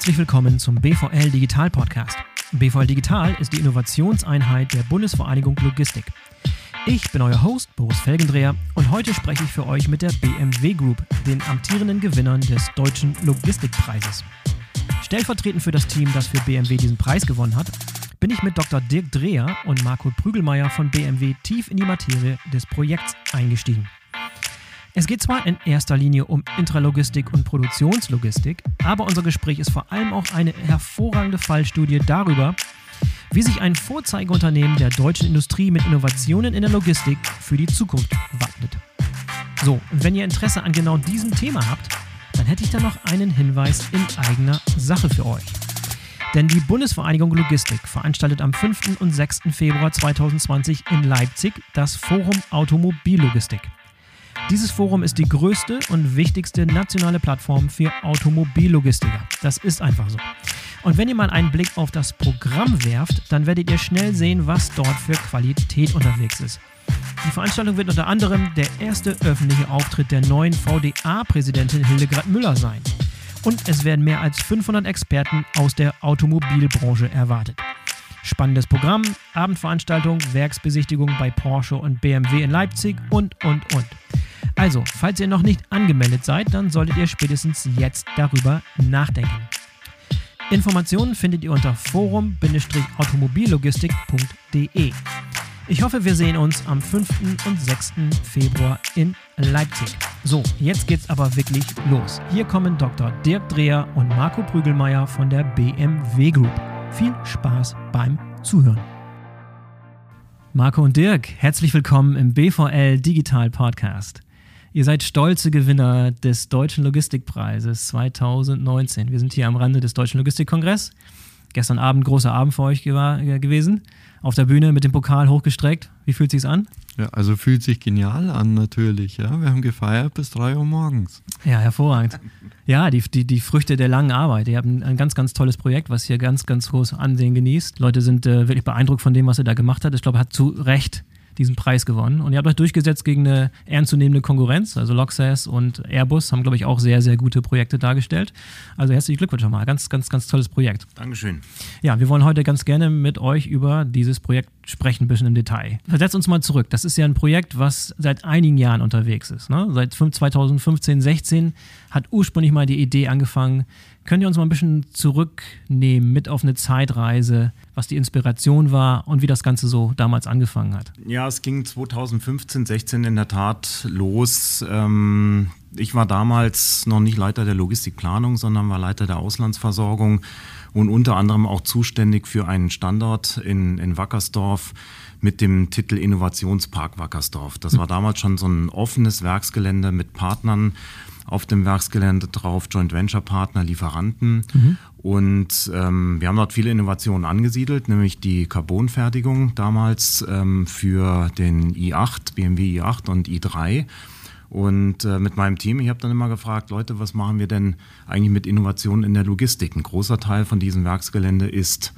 Herzlich willkommen zum BVL Digital Podcast. BVL Digital ist die Innovationseinheit der Bundesvereinigung Logistik. Ich bin euer Host Boris Felgendreher und heute spreche ich für euch mit der BMW Group, den amtierenden Gewinnern des Deutschen Logistikpreises. Stellvertretend für das Team, das für BMW diesen Preis gewonnen hat, bin ich mit Dr. Dirk Dreher und Marco Prügelmeier von BMW tief in die Materie des Projekts eingestiegen. Es geht zwar in erster Linie um Intralogistik und Produktionslogistik, aber unser Gespräch ist vor allem auch eine hervorragende Fallstudie darüber, wie sich ein Vorzeigeunternehmen der deutschen Industrie mit Innovationen in der Logistik für die Zukunft wappnet. So, und wenn ihr Interesse an genau diesem Thema habt, dann hätte ich da noch einen Hinweis in eigener Sache für euch. Denn die Bundesvereinigung Logistik veranstaltet am 5. und 6. Februar 2020 in Leipzig das Forum Automobillogistik. Dieses Forum ist die größte und wichtigste nationale Plattform für Automobillogistiker. Das ist einfach so. Und wenn ihr mal einen Blick auf das Programm werft, dann werdet ihr schnell sehen, was dort für Qualität unterwegs ist. Die Veranstaltung wird unter anderem der erste öffentliche Auftritt der neuen VDA-Präsidentin Hildegard Müller sein. Und es werden mehr als 500 Experten aus der Automobilbranche erwartet. Spannendes Programm, Abendveranstaltung, Werksbesichtigung bei Porsche und BMW in Leipzig und, und, und. Also, falls ihr noch nicht angemeldet seid, dann solltet ihr spätestens jetzt darüber nachdenken. Informationen findet ihr unter forum-automobillogistik.de. Ich hoffe, wir sehen uns am 5. und 6. Februar in Leipzig. So, jetzt geht's aber wirklich los. Hier kommen Dr. Dirk Dreher und Marco Prügelmeier von der BMW Group. Viel Spaß beim Zuhören. Marco und Dirk, herzlich willkommen im BVL Digital Podcast. Ihr seid stolze Gewinner des Deutschen Logistikpreises 2019. Wir sind hier am Rande des Deutschen Logistikkongress. Gestern Abend großer Abend für euch gewesen. Auf der Bühne mit dem Pokal hochgestreckt. Wie fühlt sich's an? Ja, also fühlt sich genial an natürlich. Ja, wir haben gefeiert bis 3 Uhr morgens. Ja, hervorragend. Ja, die, die, die Früchte der langen Arbeit. Ihr habt ein, ein ganz, ganz tolles Projekt, was hier ganz, ganz groß Ansehen genießt. Leute sind äh, wirklich beeindruckt von dem, was er da gemacht hat. Ich glaube, er hat zu Recht diesen Preis gewonnen. Und ihr habt euch durchgesetzt gegen eine ernstzunehmende Konkurrenz. Also Loxas und Airbus haben, glaube ich, auch sehr, sehr gute Projekte dargestellt. Also herzlichen Glückwunsch nochmal. Ganz, ganz, ganz tolles Projekt. Dankeschön. Ja, wir wollen heute ganz gerne mit euch über dieses Projekt sprechen, ein bisschen im Detail. Versetzt uns mal zurück. Das ist ja ein Projekt, was seit einigen Jahren unterwegs ist. Ne? Seit 2015, 16 hat ursprünglich mal die Idee angefangen, Könnt ihr uns mal ein bisschen zurücknehmen mit auf eine Zeitreise, was die Inspiration war und wie das Ganze so damals angefangen hat? Ja, es ging 2015, 16 in der Tat los. Ähm, ich war damals noch nicht Leiter der Logistikplanung, sondern war Leiter der Auslandsversorgung und unter anderem auch zuständig für einen Standort in, in Wackersdorf mit dem Titel Innovationspark Wackersdorf. Das war damals schon so ein offenes Werksgelände mit Partnern auf dem Werksgelände drauf, Joint Venture Partner, Lieferanten. Mhm. Und ähm, wir haben dort viele Innovationen angesiedelt, nämlich die Carbonfertigung damals ähm, für den i8, BMW i8 und i3. Und äh, mit meinem Team, ich habe dann immer gefragt, Leute, was machen wir denn eigentlich mit Innovationen in der Logistik? Ein großer Teil von diesem Werksgelände ist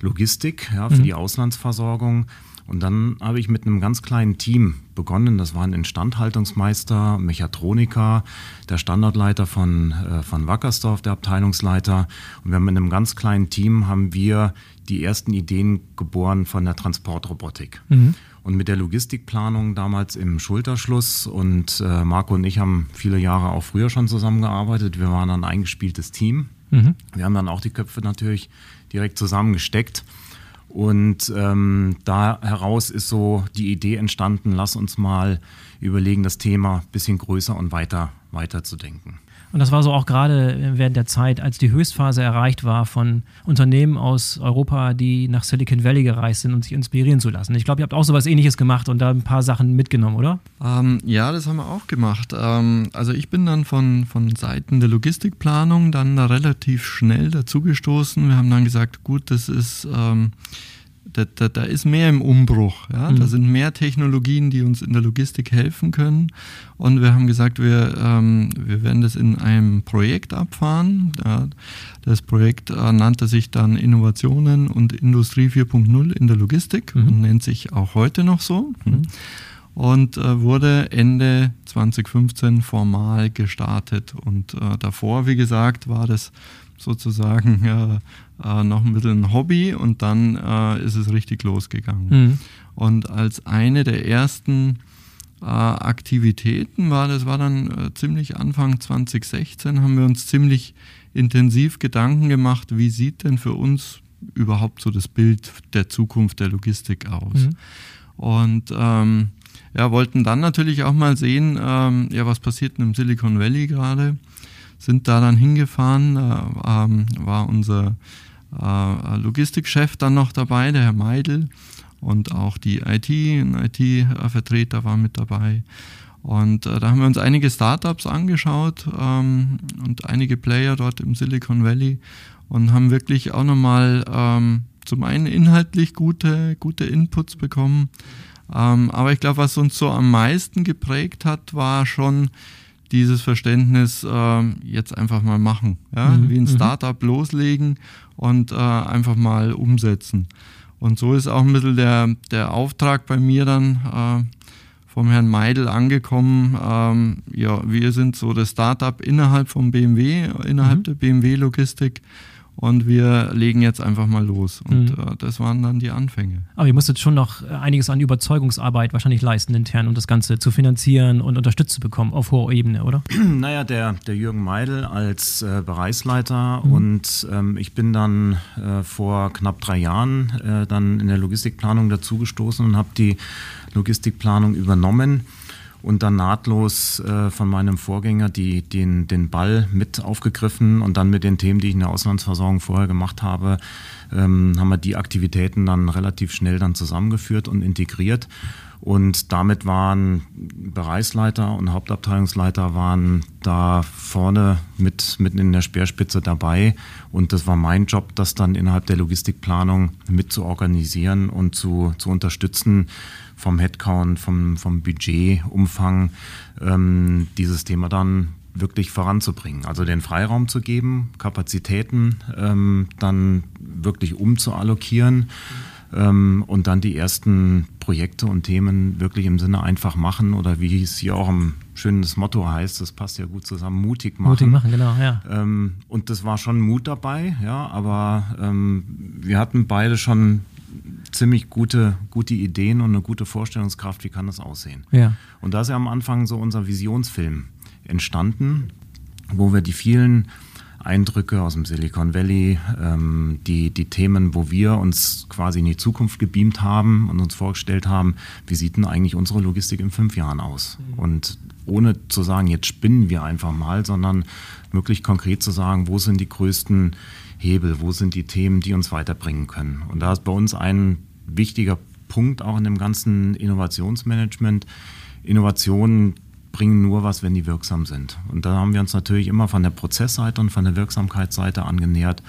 Logistik ja, für mhm. die Auslandsversorgung. Und dann habe ich mit einem ganz kleinen Team begonnen. Das waren Instandhaltungsmeister, Mechatroniker, der Standortleiter von, äh, von Wackersdorf, der Abteilungsleiter. Und wir haben mit einem ganz kleinen Team haben wir die ersten Ideen geboren von der Transportrobotik. Mhm. Und mit der Logistikplanung damals im Schulterschluss. Und äh, Marco und ich haben viele Jahre auch früher schon zusammengearbeitet. Wir waren ein eingespieltes Team. Mhm. Wir haben dann auch die Köpfe natürlich direkt zusammengesteckt. Und ähm, da heraus ist so die Idee entstanden, lass uns mal überlegen, das Thema ein bisschen größer und weiter, weiter zu denken. Und das war so auch gerade während der Zeit, als die Höchstphase erreicht war von Unternehmen aus Europa, die nach Silicon Valley gereist sind und sich inspirieren zu lassen. Ich glaube, ihr habt auch sowas ähnliches gemacht und da ein paar Sachen mitgenommen, oder? Ähm, ja, das haben wir auch gemacht. Ähm, also ich bin dann von, von Seiten der Logistikplanung dann da relativ schnell dazugestoßen. Wir haben dann gesagt, gut, das ist... Ähm, da, da, da, ist mehr im Umbruch. Ja? Mhm. Da sind mehr Technologien, die uns in der Logistik helfen können. Und wir haben gesagt, wir, ähm, wir werden das in einem Projekt abfahren. Ja? Das Projekt äh, nannte sich dann Innovationen und Industrie 4.0 in der Logistik mhm. und nennt sich auch heute noch so. Mhm. Und äh, wurde Ende 2015 formal gestartet. Und äh, davor, wie gesagt, war das sozusagen äh, noch ein bisschen ein Hobby und dann äh, ist es richtig losgegangen. Mhm. Und als eine der ersten äh, Aktivitäten war, das war dann äh, ziemlich Anfang 2016, haben wir uns ziemlich intensiv Gedanken gemacht, wie sieht denn für uns überhaupt so das Bild der Zukunft der Logistik aus. Mhm. Und ähm, ja, wollten dann natürlich auch mal sehen, ähm, ja, was passiert denn im Silicon Valley gerade. Sind da dann hingefahren, äh, ähm, war unser äh, Logistikchef dann noch dabei, der Herr Meidel, und auch die IT, ein IT-Vertreter war mit dabei. Und äh, da haben wir uns einige Startups angeschaut ähm, und einige Player dort im Silicon Valley und haben wirklich auch nochmal ähm, zum einen inhaltlich gute, gute Inputs bekommen. Ähm, aber ich glaube, was uns so am meisten geprägt hat, war schon dieses Verständnis, äh, jetzt einfach mal machen. Ja? Mhm. Wie ein mhm. Startup loslegen und äh, einfach mal umsetzen. Und so ist auch ein bisschen der, der Auftrag bei mir dann äh, vom Herrn Meidel angekommen. Ähm, ja, wir sind so das Startup innerhalb vom BMW, innerhalb mhm. der BMW-Logistik und wir legen jetzt einfach mal los. Und mhm. äh, das waren dann die Anfänge. Aber ihr musstet schon noch einiges an Überzeugungsarbeit wahrscheinlich leisten intern, um das Ganze zu finanzieren und unterstützt zu bekommen auf hoher Ebene, oder? Naja, der, der Jürgen Meidel als äh, Bereichsleiter mhm. und ähm, ich bin dann äh, vor knapp drei Jahren äh, dann in der Logistikplanung dazugestoßen und habe die Logistikplanung übernommen und dann nahtlos äh, von meinem Vorgänger die, den, den Ball mit aufgegriffen und dann mit den Themen, die ich in der Auslandsversorgung vorher gemacht habe, ähm, haben wir die Aktivitäten dann relativ schnell dann zusammengeführt und integriert. Und damit waren Bereichsleiter und Hauptabteilungsleiter waren da vorne mit, mitten in der Speerspitze dabei. Und das war mein Job, das dann innerhalb der Logistikplanung mit zu organisieren und zu, zu unterstützen, vom Headcount, vom, vom Budgetumfang ähm, dieses Thema dann wirklich voranzubringen. Also den Freiraum zu geben, Kapazitäten ähm, dann wirklich umzuallokieren ähm, und dann die ersten Projekte und Themen wirklich im Sinne einfach machen oder wie es hier auch ein schönes Motto heißt, das passt ja gut zusammen, mutig machen. Mutig machen, genau, ja. Ähm, und das war schon Mut dabei, ja, aber ähm, wir hatten beide schon ziemlich gute, gute Ideen und eine gute Vorstellungskraft, wie kann das aussehen. Ja. Und da ist ja am Anfang so unser Visionsfilm entstanden, wo wir die vielen Eindrücke aus dem Silicon Valley, ähm, die, die Themen, wo wir uns quasi in die Zukunft gebeamt haben und uns vorgestellt haben, wie sieht denn eigentlich unsere Logistik in fünf Jahren aus? Mhm. Und ohne zu sagen, jetzt spinnen wir einfach mal, sondern wirklich konkret zu sagen, wo sind die größten Hebel, wo sind die Themen, die uns weiterbringen können. Und da ist bei uns ein wichtiger Punkt auch in dem ganzen Innovationsmanagement. Innovationen bringen nur was, wenn die wirksam sind. Und da haben wir uns natürlich immer von der Prozessseite und von der Wirksamkeitsseite angenähert.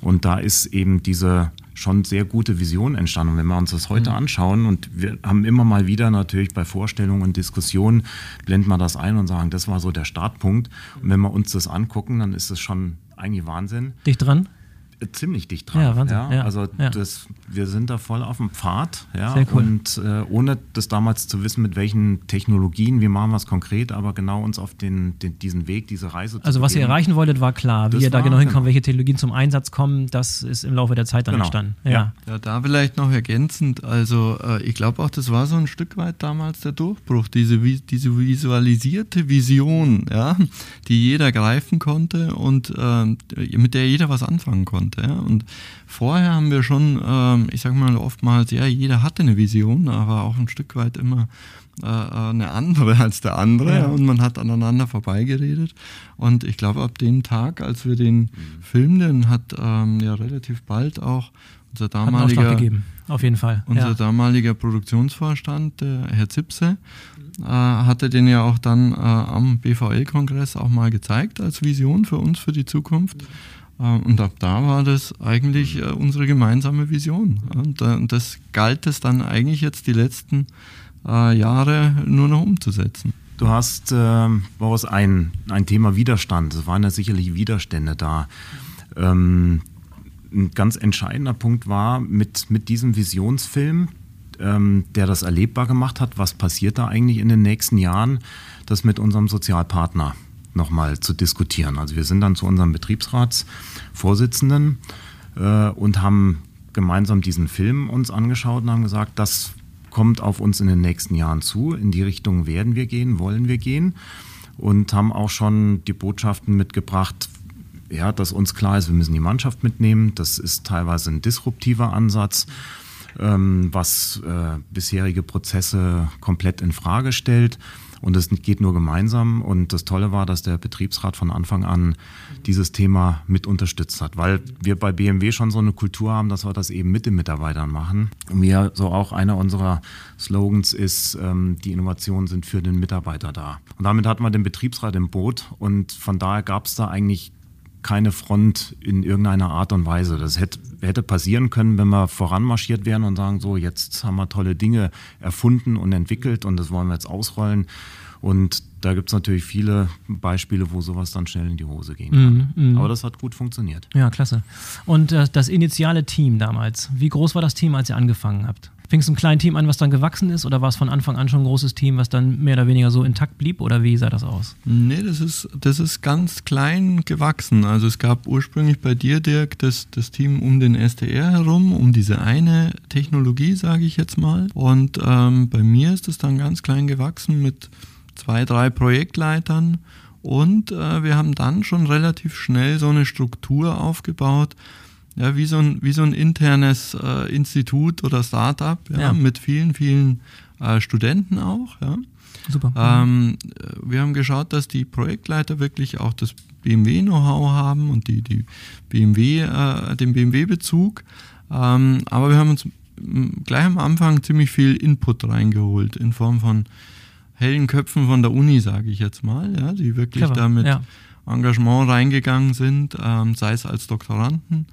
Und da ist eben diese schon sehr gute Vision entstanden. Und wenn wir uns das heute mhm. anschauen und wir haben immer mal wieder natürlich bei Vorstellungen und Diskussionen, blenden wir das ein und sagen, das war so der Startpunkt. Und wenn wir uns das angucken, dann ist es schon eigentlich Wahnsinn. Dicht dran? Ziemlich dicht dran. Ja, Wahnsinn. Ja, ja, also ja. Das, wir sind da voll auf dem Pfad. Ja, Sehr cool. Und äh, ohne das damals zu wissen, mit welchen Technologien, wir machen was konkret, aber genau uns auf den, den diesen Weg, diese Reise zu Also was ihr erreichen wolltet, war klar. Wie Das ihr da war- genau hinkommt, genau. welche Technologien zum Einsatz kommen, das ist im Laufe der Zeit dann Genau. entstanden. Ja. Ja, da vielleicht noch ergänzend, also äh, ich glaube auch, das war so ein Stück weit damals der Durchbruch, diese, diese visualisierte Vision, ja, die jeder greifen konnte und äh, mit der jeder was anfangen konnte. Ja. Und vorher haben wir schon, ähm, ich sag mal oftmals, ja, jeder hatte eine Vision, aber auch ein Stück weit immer äh, eine andere als der andere Ja. und man hat aneinander vorbeigeredet. Und ich glaube, ab dem Tag, als wir den Film, den hat ähm, ja relativ bald auch unser damaliger gegeben, auf jeden Fall. unser ja. damaliger Produktionsvorstand, der Herr Zipse, äh, hatte den ja auch dann äh, am BVL-Kongress auch mal gezeigt als Vision für uns, für die Zukunft. Äh, und ab da war das eigentlich äh, unsere gemeinsame Vision. Und, äh, und das galt es dann eigentlich jetzt die letzten äh, Jahre nur noch umzusetzen. Du hast, ähm, Boris, ein, ein Thema Widerstand. Es waren ja sicherlich Widerstände da. Ähm, ein ganz entscheidender Punkt war mit, mit diesem Visionsfilm, ähm, der das erlebbar gemacht hat, was passiert da eigentlich in den nächsten Jahren, das mit unserem Sozialpartner nochmal zu diskutieren. Also wir sind dann zu unserem Betriebsratsvorsitzenden äh, und haben gemeinsam diesen Film uns angeschaut und haben gesagt, das kommt auf uns in den nächsten Jahren zu. In die Richtung werden wir gehen, wollen wir gehen und haben auch schon die Botschaften mitgebracht, ja, dass uns klar ist, wir müssen die Mannschaft mitnehmen. Das ist teilweise ein disruptiver Ansatz, ähm, was äh, bisherige Prozesse komplett in Frage stellt. Und es geht nur gemeinsam. Und das Tolle war, dass der Betriebsrat von Anfang an dieses Thema mit unterstützt hat, weil wir bei BMW schon so eine Kultur haben, dass wir das eben mit den Mitarbeitern machen. Und wir so auch einer unserer Slogans ist, ähm, die Innovationen sind für den Mitarbeiter da. Und damit hatten wir den Betriebsrat im Boot und von daher gab es da eigentlich keine Front in irgendeiner Art und Weise. Das hätte, hätte passieren können, wenn wir voranmarschiert wären und sagen, so, jetzt haben wir tolle Dinge erfunden und entwickelt und das wollen wir jetzt ausrollen. Und da gibt es natürlich viele Beispiele, wo sowas dann schnell in die Hose gehen kann. Mm, mm. Aber das hat gut funktioniert. Ja, klasse. Und äh, das initiale Team damals, wie groß war das Team, als ihr angefangen habt? Fing es ein kleines Team an, was dann gewachsen ist, oder war es von Anfang an schon ein großes Team, was dann mehr oder weniger so intakt blieb, oder wie sah das aus? Nee, das ist, das ist ganz klein gewachsen. Also es gab ursprünglich bei dir, Dirk, das, das Team um den SDR herum, um diese eine Technologie, sage ich jetzt mal. Und ähm, bei mir ist es dann ganz klein gewachsen mit zwei, drei Projektleitern. Und äh, wir haben dann schon relativ schnell so eine Struktur aufgebaut, ja, wie so ein, wie so ein internes äh, Institut oder Startup, ja, ja. mit vielen, vielen äh, Studenten auch. Ja. Super. Ähm, wir haben geschaut, dass die Projektleiter wirklich auch das BMW-Know-how haben und die, die BMW, äh, den BMW-Bezug. Ähm, aber wir haben uns gleich am Anfang ziemlich viel Input reingeholt in Form von hellen Köpfen von der Uni, sage ich jetzt mal, ja, die wirklich Clever, da mit ja. Engagement reingegangen sind, ähm, sei es als Doktoranden,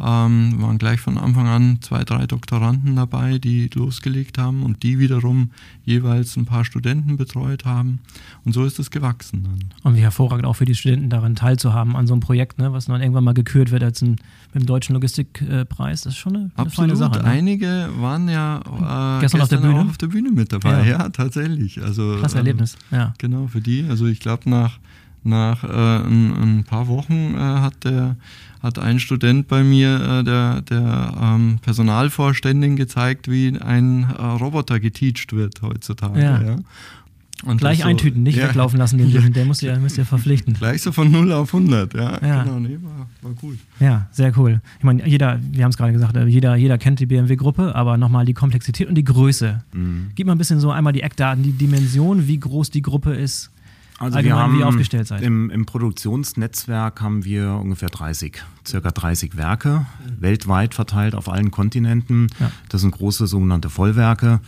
ähm, waren gleich von Anfang an zwei, drei Doktoranden dabei, die losgelegt haben und die wiederum jeweils ein paar Studenten betreut haben. Und so ist es gewachsen. Dann. Und wie hervorragend auch für die Studenten daran teilzuhaben an so einem Projekt, ne, was dann irgendwann mal gekürt wird als ein, mit dem Deutschen Logistikpreis. Das ist schon eine, eine feine Sache. Ne? Einige waren ja äh, gestern, gestern, auf, der Bühne? auf der Bühne mit dabei. Ja, ja tatsächlich. Also, Erlebnis. Ähm, ja. Genau, für die. Also ich glaube, nach, nach äh, ein, ein, paar Wochen äh, hat der hat ein Student bei mir, äh, der, der ähm, Personalvorständin, gezeigt, wie ein äh, Roboter geteacht wird heutzutage. Ja. ja. Und Gleich so, eintüten, nicht ja. weglaufen lassen, den ja. der muss ja, müsst ihr verpflichten. Gleich so von 0 auf 100, ja. ja. Genau, nee, war, war gut. Ja, sehr cool. Ich meine, jeder, wir haben es gerade gesagt, äh, jeder, jeder kennt die BMW-Gruppe, aber nochmal die Komplexität und die Größe. Mhm. Gib mal ein bisschen so einmal die Eckdaten, die Dimension, wie groß die Gruppe ist, also Allgemein, wir haben, wie aufgestellt seid. Im, Im Produktionsnetzwerk haben wir ungefähr 30, circa 30 Werke, mhm. weltweit verteilt auf allen Kontinenten. Ja. Das sind große sogenannte Vollwerke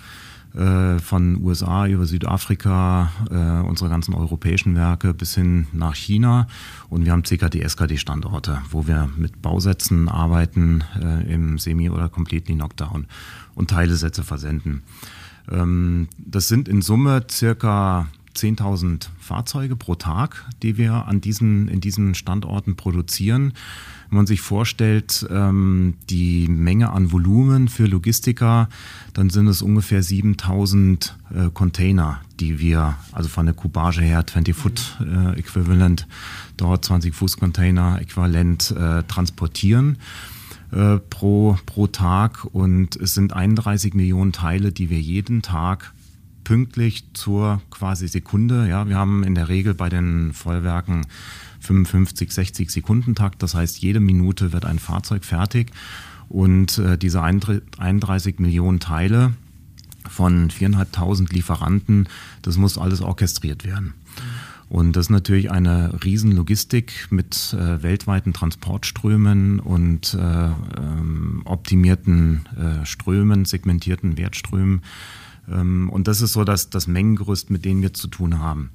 äh, von USA über Südafrika, äh, unsere ganzen europäischen Werke bis hin nach China. Und wir haben CKD, SKD-Standorte, wo wir mit Bausätzen arbeiten äh, im Semi- oder Completely Knockdown und Teilesätze versenden. Ähm, das sind in Summe circa 10.000 Fahrzeuge pro Tag, die wir an diesen, in diesen Standorten produzieren. Wenn man sich vorstellt, ähm, die Menge an Volumen für Logistiker, dann sind es ungefähr 7000 äh, Container, die wir, also von der Kubage her 20 Foot äh, Äquivalent, dort 20 Fuß Container äquivalent äh, transportieren äh, pro, pro Tag. Und es sind 31 Millionen Teile, die wir jeden Tag pünktlich zur quasi Sekunde. Ja, wir haben in der Regel bei den Vollwerken 55, 60 Sekunden Takt. Das heißt, jede Minute wird ein Fahrzeug fertig und äh, diese 31 Millionen Teile von 4.500 Lieferanten, das muss alles orchestriert werden. Und das ist natürlich eine Riesenlogistik mit äh, weltweiten Transportströmen und äh, ähm, optimierten äh, Strömen, segmentierten Wertströmen. Ähm, und das ist so das, das Mengengerüst, mit dem wir zu tun haben.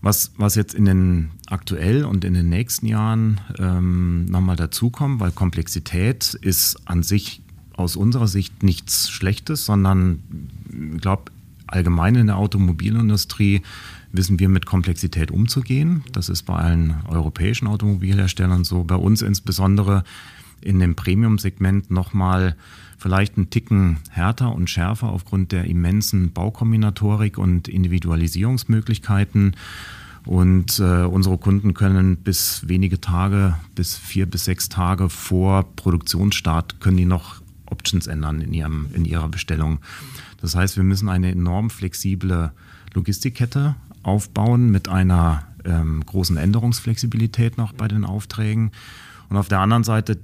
Was, was jetzt in den aktuell und in den nächsten Jahren ähm, nochmal dazukommt, weil Komplexität ist an sich aus unserer Sicht nichts Schlechtes, sondern ich glaube, allgemein in der Automobilindustrie wissen wir mit Komplexität umzugehen. Das ist bei allen europäischen Automobilherstellern so, bei uns insbesondere in dem Premium-Segment nochmal vielleicht einen Ticken härter und schärfer aufgrund der immensen Baukombinatorik und Individualisierungsmöglichkeiten. Und äh, unsere Kunden können bis wenige Tage, bis vier bis sechs Tage vor Produktionsstart, können die noch Options ändern in, ihrem, in ihrer Bestellung. Das heißt, wir müssen eine enorm flexible Logistikkette aufbauen mit einer ähm, großen Änderungsflexibilität noch bei den Aufträgen. Und auf der anderen Seite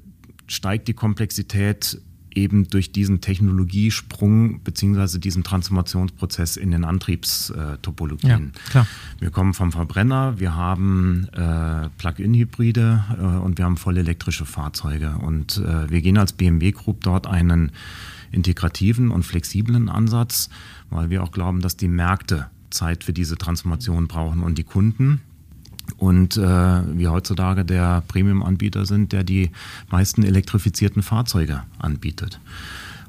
steigt die Komplexität eben durch diesen Technologiesprung beziehungsweise diesen Transformationsprozess in den Antriebstopologien. Ja, wir kommen vom Verbrenner, wir haben äh, Plug-in-Hybride äh, und wir haben voll elektrische Fahrzeuge. Und äh, wir gehen als BMW Group dort einen integrativen und flexiblen Ansatz, weil wir auch glauben, dass die Märkte Zeit für diese Transformation brauchen und die Kunden und äh, wir heutzutage der Premium-Anbieter sind, der die meisten elektrifizierten Fahrzeuge anbietet.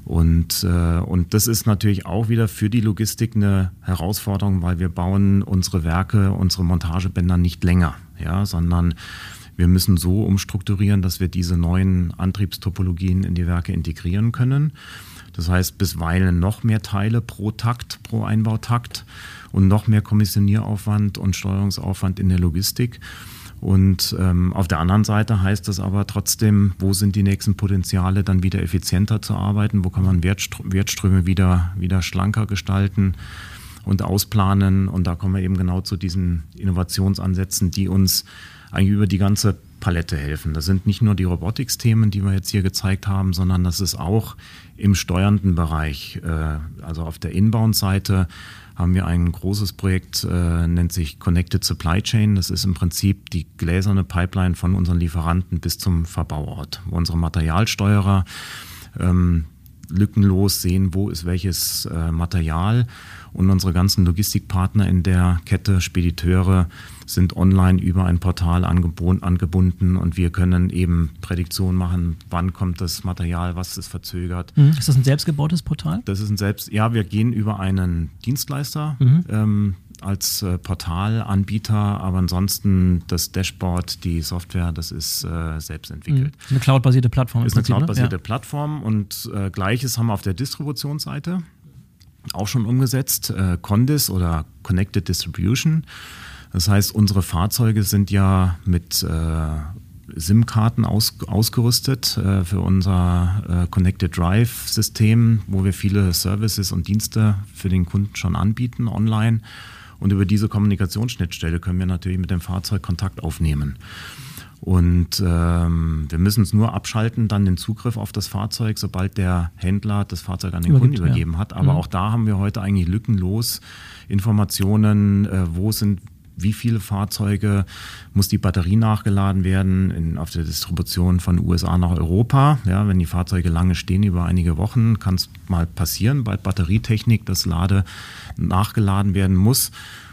Und, äh, und das ist natürlich auch wieder für die Logistik eine Herausforderung, weil wir bauen unsere Werke, unsere Montagebänder nicht länger, ja, sondern wir müssen so umstrukturieren, dass wir diese neuen Antriebstopologien in die Werke integrieren können. Das heißt, bisweilen noch mehr Teile pro Takt, pro Einbautakt und noch mehr Kommissionieraufwand und Steuerungsaufwand in der Logistik. Und ähm, auf der anderen Seite heißt das aber trotzdem, wo sind die nächsten Potenziale, dann wieder effizienter zu arbeiten, wo kann man Wertströme wieder, wieder schlanker gestalten und ausplanen. Und da kommen wir eben genau zu diesen Innovationsansätzen, die uns eigentlich über die ganze Palette helfen. Das sind nicht nur die Robotics-Themen, die wir jetzt hier gezeigt haben, sondern das ist auch im steuernden Bereich, äh, also auf der Inbound-Seite haben wir ein großes Projekt, äh, nennt sich Connected Supply Chain. Das ist im Prinzip die gläserne Pipeline von unseren Lieferanten bis zum Verbauort, wo unsere Materialsteuerer ähm, lückenlos sehen, wo ist welches äh, Material und unsere ganzen Logistikpartner in der Kette, Spediteure, sind online über ein Portal angebunden und wir können eben Prädiktion machen, wann kommt das Material, was ist verzögert. Mhm. Ist das ein selbstgebautes Portal? Das ist ein selbst, ja, wir gehen über einen Dienstleister. Mhm. Ähm, als äh, Portalanbieter, aber ansonsten das Dashboard, die Software, das ist äh, selbst entwickelt. Mhm. Eine cloudbasierte Plattform. Ist eine ne? cloudbasierte ne? Plattform und äh, gleiches haben wir auf der Distributionsseite auch schon umgesetzt, äh, Condis oder Connected Distribution. Das heißt, unsere Fahrzeuge sind ja mit äh, SIM-Karten aus, ausgerüstet äh, für unser äh, Connected Drive-System, wo wir viele Services und Dienste für den Kunden schon anbieten online. Und über diese Kommunikationsschnittstelle können wir natürlich mit dem Fahrzeug Kontakt aufnehmen. Und ähm, wir müssen es nur abschalten, dann den Zugriff auf das Fahrzeug, sobald der Händler das Fahrzeug an den Übergibt, Kunden übergeben ja. hat. Aber mhm. auch da haben wir heute eigentlich lückenlos Informationen, äh, wo sind wie viele Fahrzeuge muss die Batterie nachgeladen werden in, auf der Distribution von USA nach Europa. Ja, wenn die Fahrzeuge lange stehen über einige Wochen, kann es mal passieren bei Batterietechnik, dass Lade nachgeladen werden muss.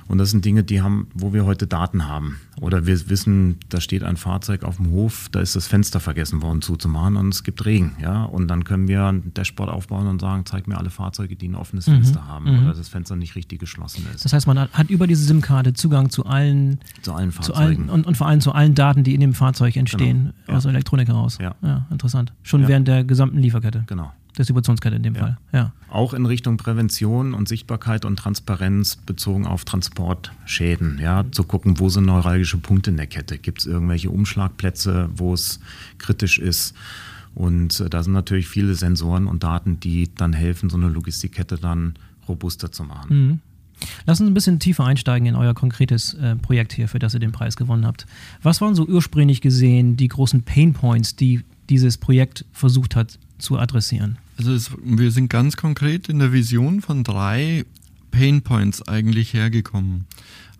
Und das sind Dinge, die haben, wo wir heute Daten haben. Oder wir wissen, da steht ein Fahrzeug auf dem Hof, da ist das Fenster vergessen worden zuzumachen und es gibt Regen. Ja? Und dann können wir ein Dashboard aufbauen und sagen, zeig mir alle Fahrzeuge, die ein offenes mhm. Fenster haben mhm. oder das Fenster nicht richtig geschlossen ist. Das heißt, man hat über diese SIM-Karte Zugang zu allen, zu allen Fahrzeugen. Zu allen, und, und, vor allem zu allen Daten, die in dem Fahrzeug entstehen, genau. ja. aus Elektronik heraus. Ja. ja interessant. Schon während der gesamten Lieferkette. Genau. Distributionskette in dem ja. Fall. Ja. Auch in Richtung Prävention und Sichtbarkeit und Transparenz bezogen auf Transportschäden. Ja, zu gucken, wo sind neuralgische Punkte in der Kette. Gibt es irgendwelche Umschlagplätze, wo es kritisch ist? Und äh, da sind natürlich viele Sensoren und Daten, die dann helfen, so eine Logistikkette dann robuster zu machen. Mhm. Lass uns ein bisschen tiefer einsteigen in euer konkretes äh, Projekt hier, für das ihr den Preis gewonnen habt. Was waren so ursprünglich gesehen die großen Pain Points, die dieses Projekt versucht hat zu adressieren? Also es, wir sind ganz konkret in der Vision von drei Pain Points eigentlich hergekommen.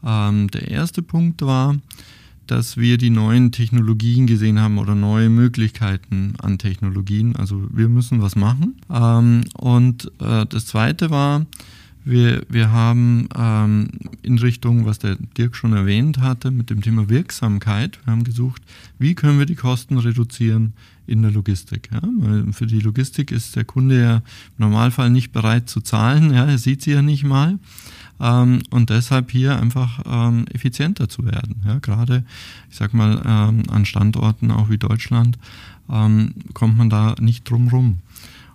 Ähm, der erste Punkt war, dass wir die neuen Technologien gesehen haben oder neue Möglichkeiten an Technologien. Also wir müssen was machen. Ähm, und äh, das zweite war, wir, wir haben ähm, in Richtung, was der Dirk schon erwähnt hatte, mit dem Thema Wirksamkeit, wir haben gesucht, wie können wir die Kosten reduzieren in der Logistik. Ja? Für die Logistik ist der Kunde ja im Normalfall nicht bereit zu zahlen, ja? er sieht sie ja nicht mal. Ähm, und deshalb hier einfach ähm, effizienter zu werden. Ja? Gerade, ich sag mal, ähm, an Standorten auch wie Deutschland ähm, kommt man da nicht drum rum.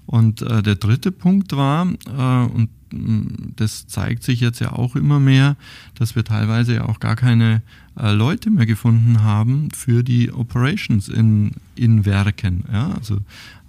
Und äh, der dritte Punkt war, äh, und das zeigt sich jetzt ja auch immer mehr, dass wir teilweise ja auch gar keine äh, Leute mehr gefunden haben für die Operations in, in Werken. Ja? Also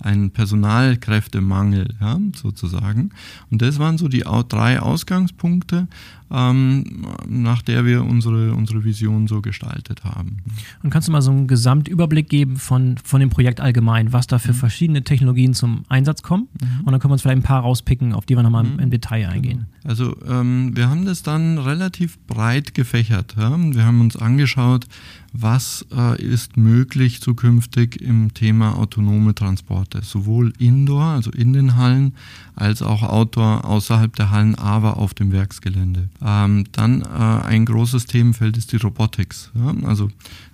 ein Personalkräftemangel ja, sozusagen. Und das waren so die drei Ausgangspunkte, ähm, nach der wir unsere, unsere Vision so gestaltet haben. Und kannst du mal so einen Gesamtüberblick geben von, von dem Projekt allgemein, was da für mhm. verschiedene Technologien zum Einsatz kommen? Mhm. Und dann können wir uns vielleicht ein paar rauspicken, auf die wir nochmal mhm. im Detail eingehen. Also ähm, wir haben das dann relativ breit gefächert. Ja? Wir haben uns angeschaut, was äh, ist möglich zukünftig im Thema autonome Transporte, sowohl indoor, also in den Hallen, als auch outdoor außerhalb der Hallen, aber auf dem Werksgelände. Ähm, dann äh, ein großes Themenfeld ist die Robotics, ja? also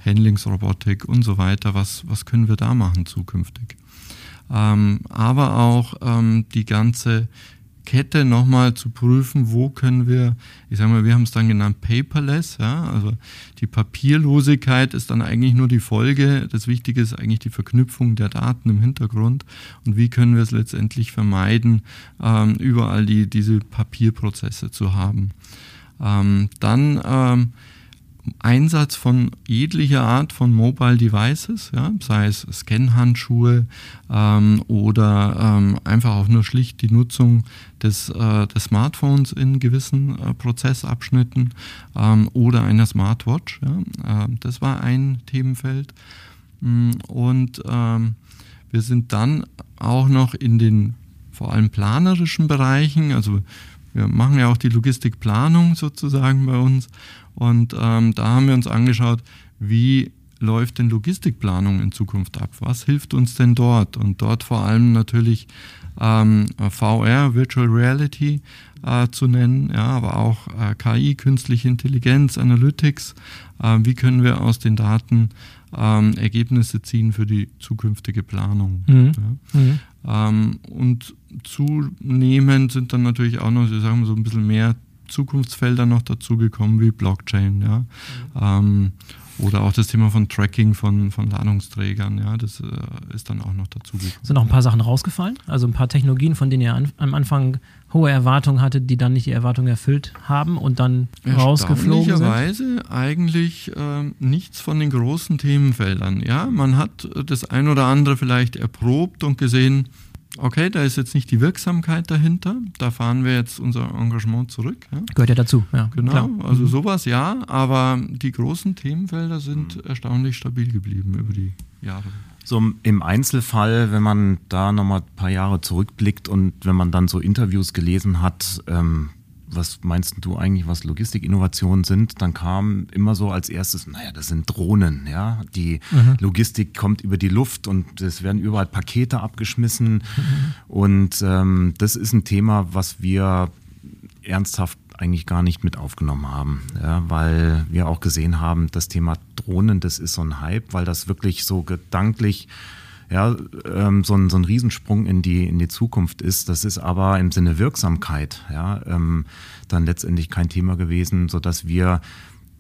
Handlingsrobotik und so weiter. Was, was können wir da machen zukünftig? Ähm, aber auch ähm, die ganze Kette nochmal zu prüfen, wo können wir, ich sage mal, wir haben es dann genannt paperless, ja, also die Papierlosigkeit ist dann eigentlich nur die Folge, das Wichtige ist eigentlich die Verknüpfung der Daten im Hintergrund und wie können wir es letztendlich vermeiden, ähm, überall die, diese Papierprozesse zu haben. Ähm, dann ähm, Einsatz von jeglicher Art von Mobile Devices, ja, sei es Scan-Handschuhe ähm, oder ähm, einfach auch nur schlicht die Nutzung des, äh, des Smartphones in gewissen äh, Prozessabschnitten ähm, oder einer Smartwatch. Ja. Ähm, das war ein Themenfeld. Mm, und ähm, wir sind dann auch noch in den vor allem planerischen Bereichen, also wir machen ja auch die Logistikplanung sozusagen bei uns. Und ähm, da haben wir uns angeschaut, wie läuft denn Logistikplanung in Zukunft ab? Was hilft uns denn dort? Und dort vor allem natürlich ähm, VR, Virtual Reality äh, zu nennen, ja, aber auch äh, KI, künstliche Intelligenz, Analytics. Äh, wie können wir aus den Daten ähm, Ergebnisse ziehen für die zukünftige Planung? Mhm. Ja. Mhm. Ähm, und zunehmend sind dann natürlich auch noch, sagen wir so ein bisschen mehr Zukunftsfelder noch dazugekommen, wie Blockchain, ja. Mhm. Ähm, oder auch das Thema von Tracking von, von Ladungsträgern, ja, das äh, ist dann auch noch dazugekommen. Sind noch ein paar Sachen rausgefallen? Also ein paar Technologien, von denen ihr an, am Anfang hohe Erwartungen hattet, die dann nicht die Erwartungen erfüllt haben und dann rausgeflogen sind? eigentlich äh, nichts von den großen Themenfeldern. Ja, man hat das ein oder andere vielleicht erprobt und gesehen, okay, da ist jetzt nicht die Wirksamkeit dahinter, da fahren wir jetzt unser Engagement zurück. Ja. Gehört ja dazu, ja. Genau, klar. also mhm. sowas ja, aber die großen Themenfelder sind erstaunlich stabil geblieben über die Jahre. So im Einzelfall, wenn man da nochmal ein paar Jahre zurückblickt und wenn man dann so Interviews gelesen hat, ähm, was meinst du eigentlich, was Logistikinnovationen sind, dann kam immer so als erstes, naja, das sind Drohnen, ja. Die mhm. Logistik kommt über die Luft und es werden überall Pakete abgeschmissen. Mhm. Und ähm, das ist ein Thema, was wir ernsthaft eigentlich gar nicht mit aufgenommen haben, ja, weil wir auch gesehen haben, das Thema Drohnen, das ist so ein Hype, weil das wirklich so gedanklich ja, ähm, so, ein, so ein Riesensprung in die, in die Zukunft ist. Das ist aber im Sinne Wirksamkeit ja, ähm, dann letztendlich kein Thema gewesen, sodass wir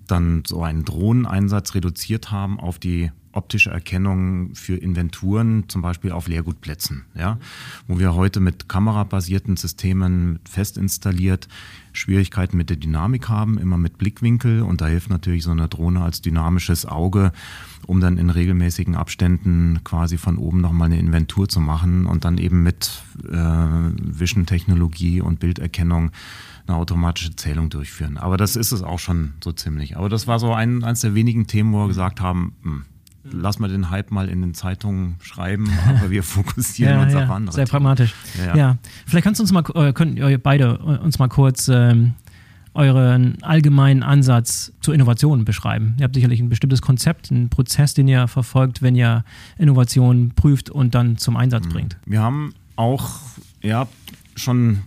dann so einen Drohneneinsatz reduziert haben auf die optische Erkennung für Inventuren, zum Beispiel auf Leergutplätzen, ja, wo wir heute mit kamerabasierten Systemen fest installiert Schwierigkeiten mit der Dynamik haben, immer mit Blickwinkel und da hilft natürlich so eine Drohne als dynamisches Auge, um dann in regelmäßigen Abständen quasi von oben nochmal eine Inventur zu machen und dann eben mit äh, Vision-Technologie und Bilderkennung eine automatische Zählung durchführen. Aber das ist es auch schon so ziemlich. Aber das war so ein, eines der wenigen Themen, wo wir gesagt haben, mh, hm, lass mal den Hype mal in den Zeitungen schreiben, aber wir fokussieren ja, uns ja, auf andere. Sehr pragmatisch. Ja, ja. vielleicht kannst du uns mal, äh, könnt ihr beide uns mal kurz ähm, euren allgemeinen Ansatz zur Innovation beschreiben. Ihr habt sicherlich ein bestimmtes Konzept, einen Prozess, den ihr verfolgt, wenn ihr Innovationen prüft und dann zum Einsatz mhm. bringt. Wir haben auch ja, schon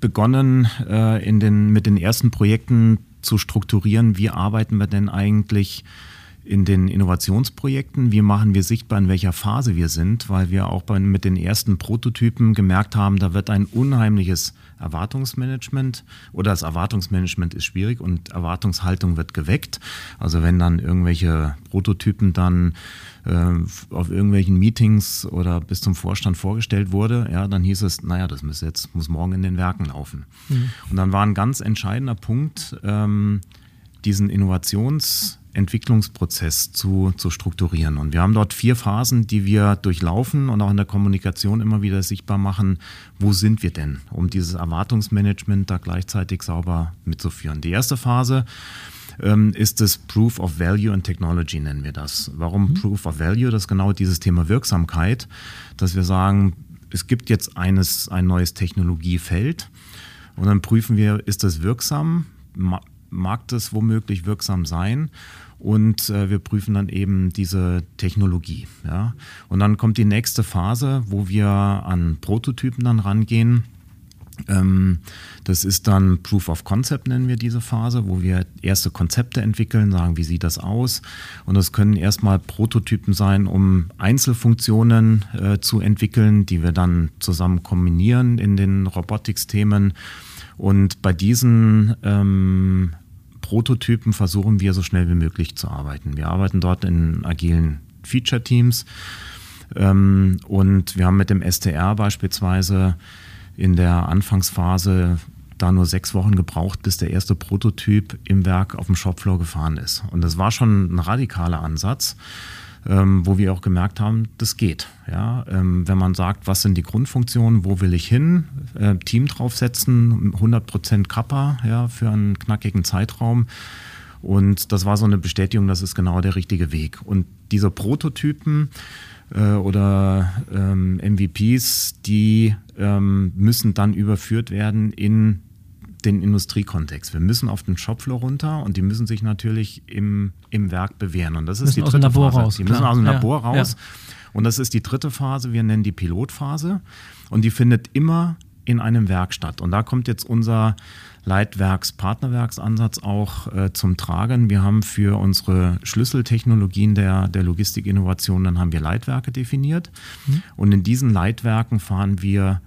begonnen, äh, in den, mit den ersten Projekten zu strukturieren, wie arbeiten wir denn eigentlich in den Innovationsprojekten, wie machen wir sichtbar, in welcher Phase wir sind, weil wir auch bei, mit den ersten Prototypen gemerkt haben, da wird ein unheimliches Erwartungsmanagement oder das Erwartungsmanagement ist schwierig und Erwartungshaltung wird geweckt. Also wenn dann irgendwelche Prototypen dann äh, auf irgendwelchen Meetings oder bis zum Vorstand vorgestellt wurde, ja, dann hieß es, naja, das muss jetzt, muss morgen in den Werken laufen. Mhm. Und dann war ein ganz entscheidender Punkt, ähm, diesen Innovationsentwicklungsprozess zu, zu strukturieren. Und wir haben dort vier Phasen, die wir durchlaufen und auch in der Kommunikation immer wieder sichtbar machen, wo sind wir denn, um dieses Erwartungsmanagement da gleichzeitig sauber mitzuführen. Die erste Phase ähm, ist das Proof of Value and Technology, nennen wir das. Warum mhm. Proof of Value? Das ist genau dieses Thema Wirksamkeit, dass wir sagen, es gibt jetzt eines, ein neues Technologiefeld und dann prüfen wir, ist das wirksam? mag das womöglich wirksam sein. Und äh, wir prüfen dann eben diese Technologie. Ja. Und dann kommt die nächste Phase, wo wir an Prototypen dann rangehen. Ähm, das ist dann Proof of Concept, nennen wir diese Phase, wo wir erste Konzepte entwickeln, sagen, wie sieht das aus. Und das können erstmal Prototypen sein, um Einzelfunktionen äh, zu entwickeln, die wir dann zusammen kombinieren in den Robotics-Themen. Und bei diesen ähm, Prototypen versuchen wir so schnell wie möglich zu arbeiten. Wir arbeiten dort in agilen Feature-Teams ähm, und wir haben mit dem STR beispielsweise in der Anfangsphase da nur sechs Wochen gebraucht, bis der erste Prototyp im Werk auf dem Shopfloor gefahren ist. Und das war schon ein radikaler Ansatz ähm, wo wir auch gemerkt haben, das geht. Ja? Ähm, wenn man sagt, was sind die Grundfunktionen, wo will ich hin, äh, Team draufsetzen, 100% Kappa ja, für einen knackigen Zeitraum. Und das war so eine Bestätigung, das ist genau der richtige Weg. Und diese Prototypen äh, oder ähm, MVPs, die ähm, müssen dann überführt werden in den Industriekontext. Wir müssen auf den Shopfloor runter und die müssen sich natürlich im, im Werk bewähren. Und das ist die dritte Phase. Raus, die müssen aus dem Labor ja, raus. Ja. Und das ist die dritte Phase, wir nennen die Pilotphase. Und die findet immer in einem Werk statt. Und da kommt jetzt unser Leitwerks-Partnerwerksansatz auch äh, zum Tragen. Wir haben für unsere Schlüsseltechnologien der, der Logistikinnovation, dann haben wir Leitwerke definiert. Mhm. Und in diesen Leitwerken fahren wir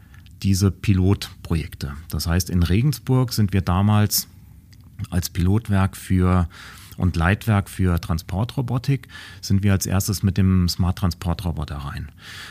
diese Pilotprojekte. Das heißt, in Regensburg sind wir damals als Pilotwerk für und Leitwerk für Transportrobotik sind wir als erstes mit dem Smart Transportroboter rein.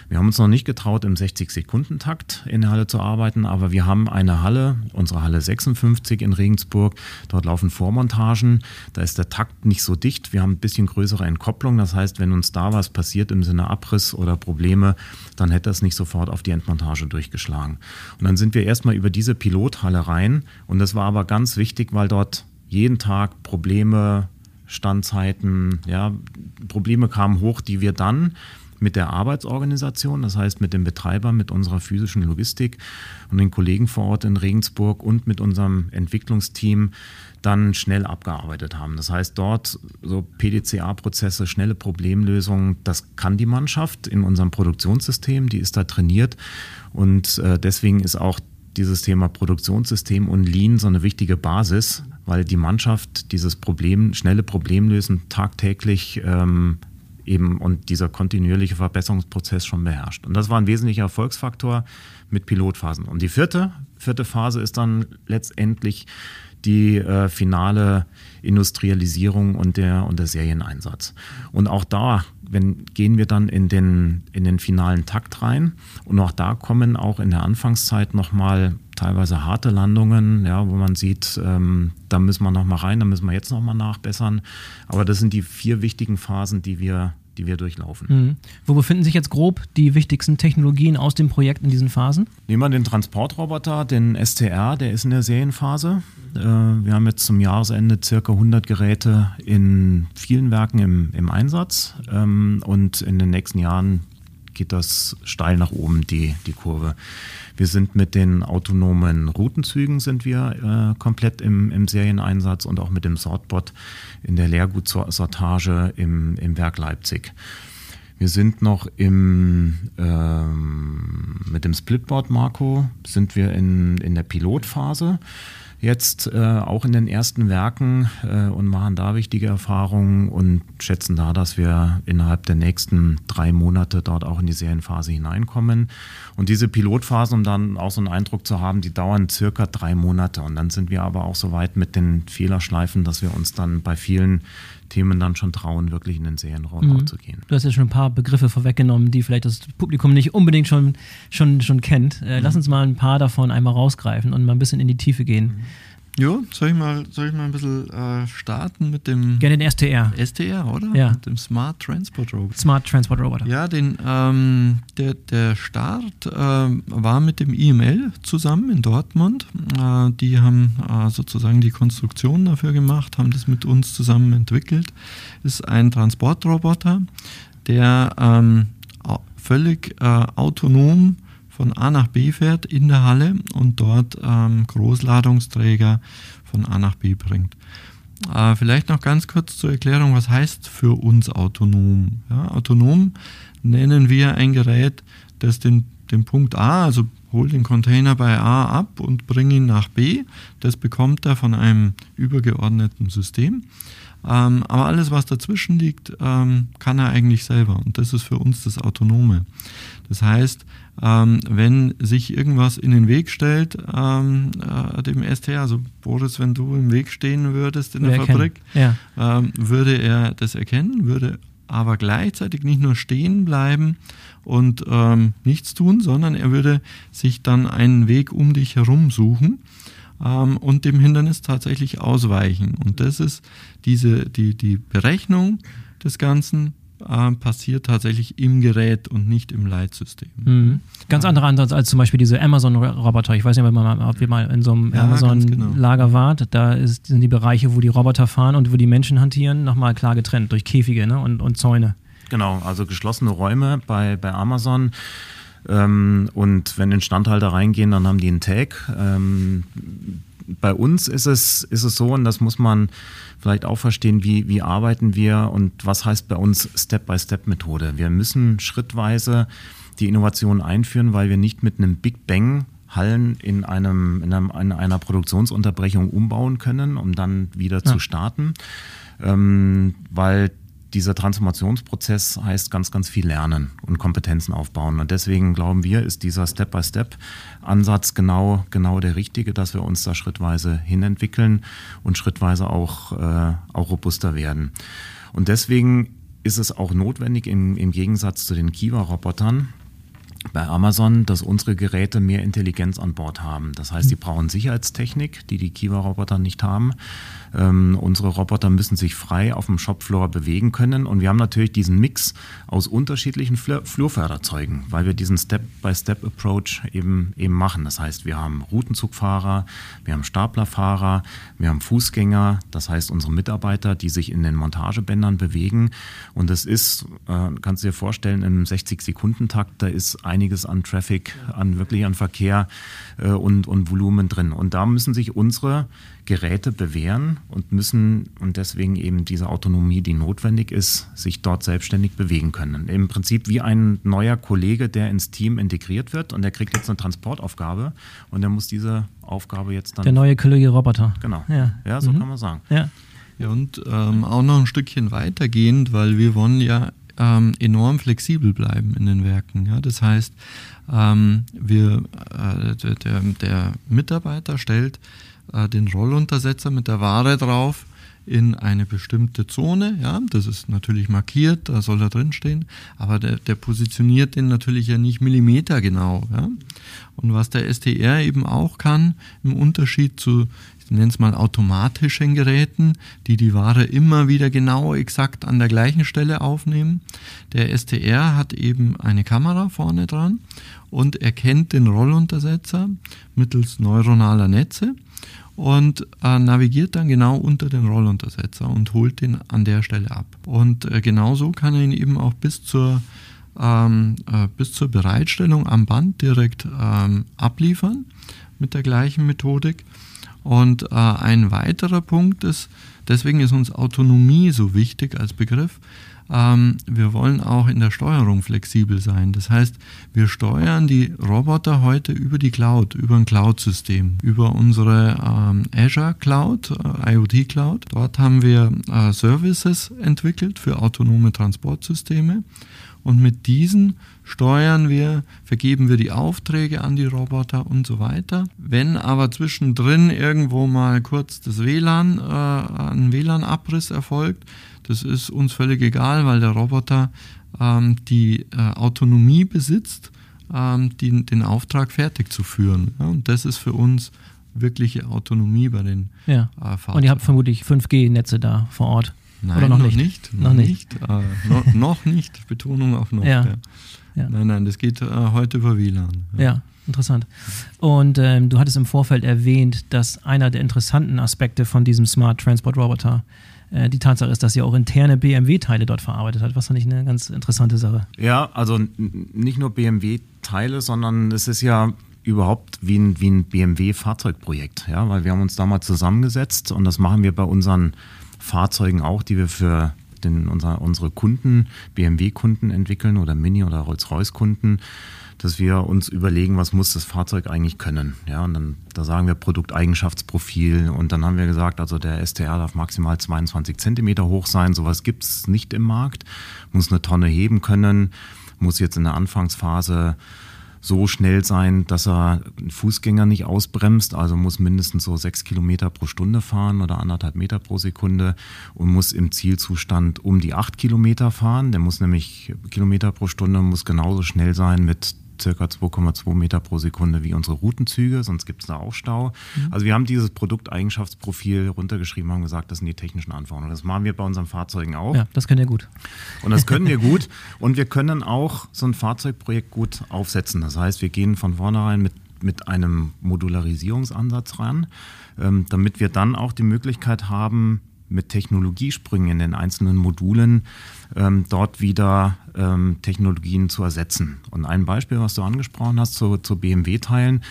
Wir haben uns noch nicht getraut, im 60-Sekunden-Takt in der Halle zu arbeiten, aber wir haben eine Halle, unsere Halle 56 in Regensburg. Dort laufen Vormontagen. Da ist der Takt nicht so dicht. Wir haben ein bisschen größere Entkopplung. Das heißt, wenn uns da was passiert im Sinne Abriss oder Probleme, dann hätte das nicht sofort auf die Endmontage durchgeschlagen. Und dann sind wir erstmal über diese Pilothalle rein. Und das war aber ganz wichtig, weil dort jeden Tag Probleme, Standzeiten, ja, Probleme kamen hoch, die wir dann mit der Arbeitsorganisation, das heißt mit dem Betreiber, mit unserer physischen Logistik und den Kollegen vor Ort in Regensburg und mit unserem Entwicklungsteam dann schnell abgearbeitet haben. Das heißt, dort so PDCA-Prozesse, schnelle Problemlösungen, das kann die Mannschaft in unserem Produktionssystem, die ist da trainiert und äh, deswegen ist auch dieses Thema Produktionssystem und Lean so eine wichtige Basis, weil die Mannschaft dieses Problem, schnelle Problemlösen tagtäglich ähm, eben und dieser kontinuierliche Verbesserungsprozess schon beherrscht. Und das war ein wesentlicher Erfolgsfaktor mit Pilotphasen. Und die vierte, vierte Phase ist dann letztendlich die äh, finale Industrialisierung und der, und der Serieneinsatz. Und auch da wenn, gehen wir dann in den, in den finalen Takt rein. Und auch da kommen auch in der Anfangszeit nochmal teilweise harte Landungen, ja, wo man sieht, ähm, da müssen wir nochmal rein, da müssen wir jetzt nochmal nachbessern. Aber das sind die vier wichtigen Phasen, die wir die wir durchlaufen. Mhm. Wo befinden sich jetzt grob die wichtigsten Technologien aus dem Projekt in diesen Phasen? Nehmen wir den Transportroboter, den STR, der ist in der Serienphase. Äh, wir haben jetzt zum Jahresende circa 100 Geräte in vielen Werken im, im Einsatz ähm, und in den nächsten Jahren geht das steil nach oben, die, die Kurve. Wir sind mit den autonomen Routenzügen sind wir äh, komplett im, im Serieneinsatz und auch mit dem Sortbot in der Leergutsortage im, im Werk Leipzig. Wir sind noch im, ähm, mit dem Splitboard Marco, sind wir in, in der Pilotphase. Jetzt äh, auch in den ersten Werken äh, und machen da wichtige Erfahrungen und schätzen da, dass wir innerhalb der nächsten drei Monate dort auch in die Serienphase hineinkommen. Und diese Pilotphasen, um dann auch so einen Eindruck zu haben, die dauern circa drei Monate. Und dann sind wir aber auch so weit mit den Fehlerschleifen, dass wir uns dann bei vielen Themen dann schon trauen, wirklich in den Serienrollout mhm. zu gehen. Du hast ja schon ein paar Begriffe vorweggenommen, die vielleicht das Publikum nicht unbedingt schon, schon, schon kennt. Äh, mhm. Lass uns mal ein paar davon einmal rausgreifen und mal ein bisschen in die Tiefe gehen. Mhm. Ja, soll ich mal, soll ich mal ein bisschen äh, starten mit dem. Gerne den STR. STR, oder? Ja. Mit dem Smart Transport Roboter. Smart Transport Roboter. Ja, den, ähm, der, der Start äh, war mit dem IML zusammen in Dortmund. Äh, die haben äh, sozusagen die Konstruktion dafür gemacht, haben das mit uns zusammen entwickelt. Ist ein Transportroboter, der ähm, völlig äh, autonom von A nach B fährt in der Halle und dort ähm, Großladungsträger von A nach B bringt. Äh, vielleicht noch ganz kurz zur Erklärung, was heißt für uns autonom? Ja, autonom nennen wir ein Gerät, das den, den Punkt A, also holt den Container bei A ab und bringt ihn nach B. Das bekommt er von einem übergeordneten System. Ähm, aber alles, was dazwischen liegt, ähm, kann er eigentlich selber. Und das ist für uns das Autonome. Das heißt, ähm, wenn sich irgendwas in den Weg stellt, ähm, äh, dem ST, also Boris, wenn du im Weg stehen würdest in der Fabrik, ja. ähm, würde er das erkennen, würde aber gleichzeitig nicht nur stehen bleiben und ähm, nichts tun, sondern er würde sich dann einen Weg um dich herum suchen ähm, und dem Hindernis tatsächlich ausweichen. Und das ist diese, die, die Berechnung des Ganzen äh, passiert tatsächlich im Gerät und nicht im Leitsystem. Mhm. Ganz anderer Ansatz als zum Beispiel diese Amazon-Roboter. Ich weiß nicht, ob, man, ob ihr mal in so einem ja, Amazon-Lager genau. wart. Da ist, sind die Bereiche, wo die Roboter fahren und wo die Menschen hantieren, nochmal klar getrennt durch Käfige ne? und, und Zäune. Genau, also geschlossene Räume bei, bei Amazon. Ähm, und wenn Instandhalter reingehen, dann haben die einen Tag. Ähm, bei uns ist es, ist es so, und das muss man vielleicht auch verstehen, wie, wie arbeiten wir und was heißt bei uns Step-by-Step-Methode. Wir müssen schrittweise die Innovation einführen, weil wir nicht mit einem Big Bang Hallen in, einem, in, einem, in einer Produktionsunterbrechung umbauen können, um dann wieder ja. zu starten, ähm, weil dieser Transformationsprozess heißt ganz, ganz viel lernen und Kompetenzen aufbauen. Und deswegen glauben wir, ist dieser Step-by-Step-Ansatz genau, genau der richtige, dass wir uns da schrittweise hinentwickeln und schrittweise auch, äh, auch robuster werden. Und deswegen ist es auch notwendig im, im Gegensatz zu den Kiva-Robotern, bei Amazon, dass unsere Geräte mehr Intelligenz an Bord haben. Das heißt, die brauchen Sicherheitstechnik, die die Kiva-Roboter nicht haben. Ähm, unsere Roboter müssen sich frei auf dem Shopfloor bewegen können. Und wir haben natürlich diesen Mix aus unterschiedlichen Flur Flurförderzeugen, weil wir diesen Step-by-Step-Approach eben, eben machen. Das heißt, wir haben Routenzugfahrer, wir haben Staplerfahrer, wir haben Fußgänger, das heißt unsere Mitarbeiter, die sich in den Montagebändern bewegen. Und es ist, äh, kannst du dir vorstellen, im 60-Sekunden-Takt, da ist einiges an Traffic, an wirklich an Verkehr äh, und, und Volumen drin. Und da müssen sich unsere Geräte bewähren und müssen und deswegen eben diese Autonomie, die notwendig ist, sich dort selbstständig bewegen können. Im Prinzip wie ein neuer Kollege, der ins Team integriert wird und der kriegt jetzt eine Transportaufgabe und der muss diese Aufgabe jetzt dann. Der neue Kollege Roboter. Genau. Ja, ja so mhm. kann man sagen. Ja. Ja, und ähm, auch noch ein Stückchen weitergehend, weil wir wollen ja ähm, enorm flexibel bleiben in den Werken. Ja? Das heißt, ähm, wir, äh, der, der Mitarbeiter stellt äh, den Rolluntersetzer mit der Ware drauf in eine bestimmte Zone. Ja, das ist natürlich markiert, da soll er drinstehen, aber der, der positioniert den natürlich ja nicht millimetergenau. Ja? Und was der STR eben auch kann, im Unterschied zu, ich nenne es mal automatischen Geräten, die die Ware immer wieder genau exakt an der gleichen Stelle aufnehmen, der STR hat eben eine Kamera vorne dran und erkennt den Rolluntersetzer mittels neuronaler Netze und äh, navigiert dann genau unter den Rolluntersetzer und holt den an der Stelle ab. Und äh, genauso kann er ihn eben auch bis zur, ähm, äh, bis zur Bereitstellung am Band direkt ähm, abliefern mit der gleichen Methodik. Und äh, ein weiterer Punkt ist, deswegen ist uns Autonomie so wichtig als Begriff. Ähm, wir wollen auch in der Steuerung flexibel sein. Das heißt, wir steuern die Roboter heute über die Cloud, über ein Cloud-System, über unsere ähm, Azure Cloud, äh, IoT Cloud. Dort haben wir äh, Services entwickelt für autonome Transportsysteme. Und mit diesen steuern wir, vergeben wir die Aufträge an die Roboter und so weiter. Wenn aber zwischendrin irgendwo mal kurz das WLAN, äh, ein WLAN-Abriss erfolgt, das ist uns völlig egal, weil der Roboter ähm, die äh, Autonomie besitzt, ähm, die, den Auftrag fertig zu führen. Ja, und das ist für uns wirkliche Autonomie bei den ja. äh, Fahrzeugen. Und ihr habt vermutlich 5G-Netze da vor Ort. Nein, Oder noch, noch nicht? nicht? Noch, noch nicht. nicht. Äh, no, noch nicht. Betonung auf noch. Ja. ja. Nein, nein, das geht äh, heute über WLAN. Ja. ja. Interessant. Und ähm, du hattest im Vorfeld erwähnt, dass einer der interessanten Aspekte von diesem Smart Transport Roboter die Tatsache ist, dass ihr auch interne BMW-Teile dort verarbeitet habt. Was fand ich eine ganz interessante Sache. Ja, also nicht nur BMW-Teile, sondern es ist ja überhaupt wie ein, wie ein BMW-Fahrzeugprojekt, ja, weil wir haben uns damals zusammengesetzt und das machen wir bei unseren Fahrzeugen auch, die wir für den, unser, unsere Kunden, BMW-Kunden entwickeln oder Mini- oder Rolls-Royce-Kunden dass wir uns überlegen, was muss das Fahrzeug eigentlich können. Ja, und dann da sagen wir Produkteigenschaftsprofil und dann haben wir gesagt, also der STR darf maximal 22 Zentimeter hoch sein. Sowas gibt es nicht im Markt. Muss eine Tonne heben können, muss jetzt in der Anfangsphase so schnell sein, dass er einen Fußgänger nicht ausbremst, also muss mindestens so sechs Kilometer pro Stunde fahren oder anderthalb Meter pro Sekunde und muss im Zielzustand um die acht Kilometer fahren. Der muss nämlich Kilometer pro Stunde, muss genauso schnell sein mit circa 2,2 Meter pro Sekunde wie unsere Routenzüge, sonst gibt es da auch Stau. Mhm. Also wir haben dieses Produkteigenschaftsprofil runtergeschrieben, haben gesagt, das sind die technischen Anforderungen. Das machen wir bei unseren Fahrzeugen auch. Ja, das können wir gut. Und das können wir gut. Und wir können auch so ein Fahrzeugprojekt gut aufsetzen. Das heißt, wir gehen von vornherein mit, mit einem Modularisierungsansatz ran, ähm, damit wir dann auch die Möglichkeit haben, mit Technologiesprüngen in den einzelnen Modulen ähm, dort wieder ähm, Technologien zu ersetzen. Und ein Beispiel, was du angesprochen hast zu, zu BMW-Teilen,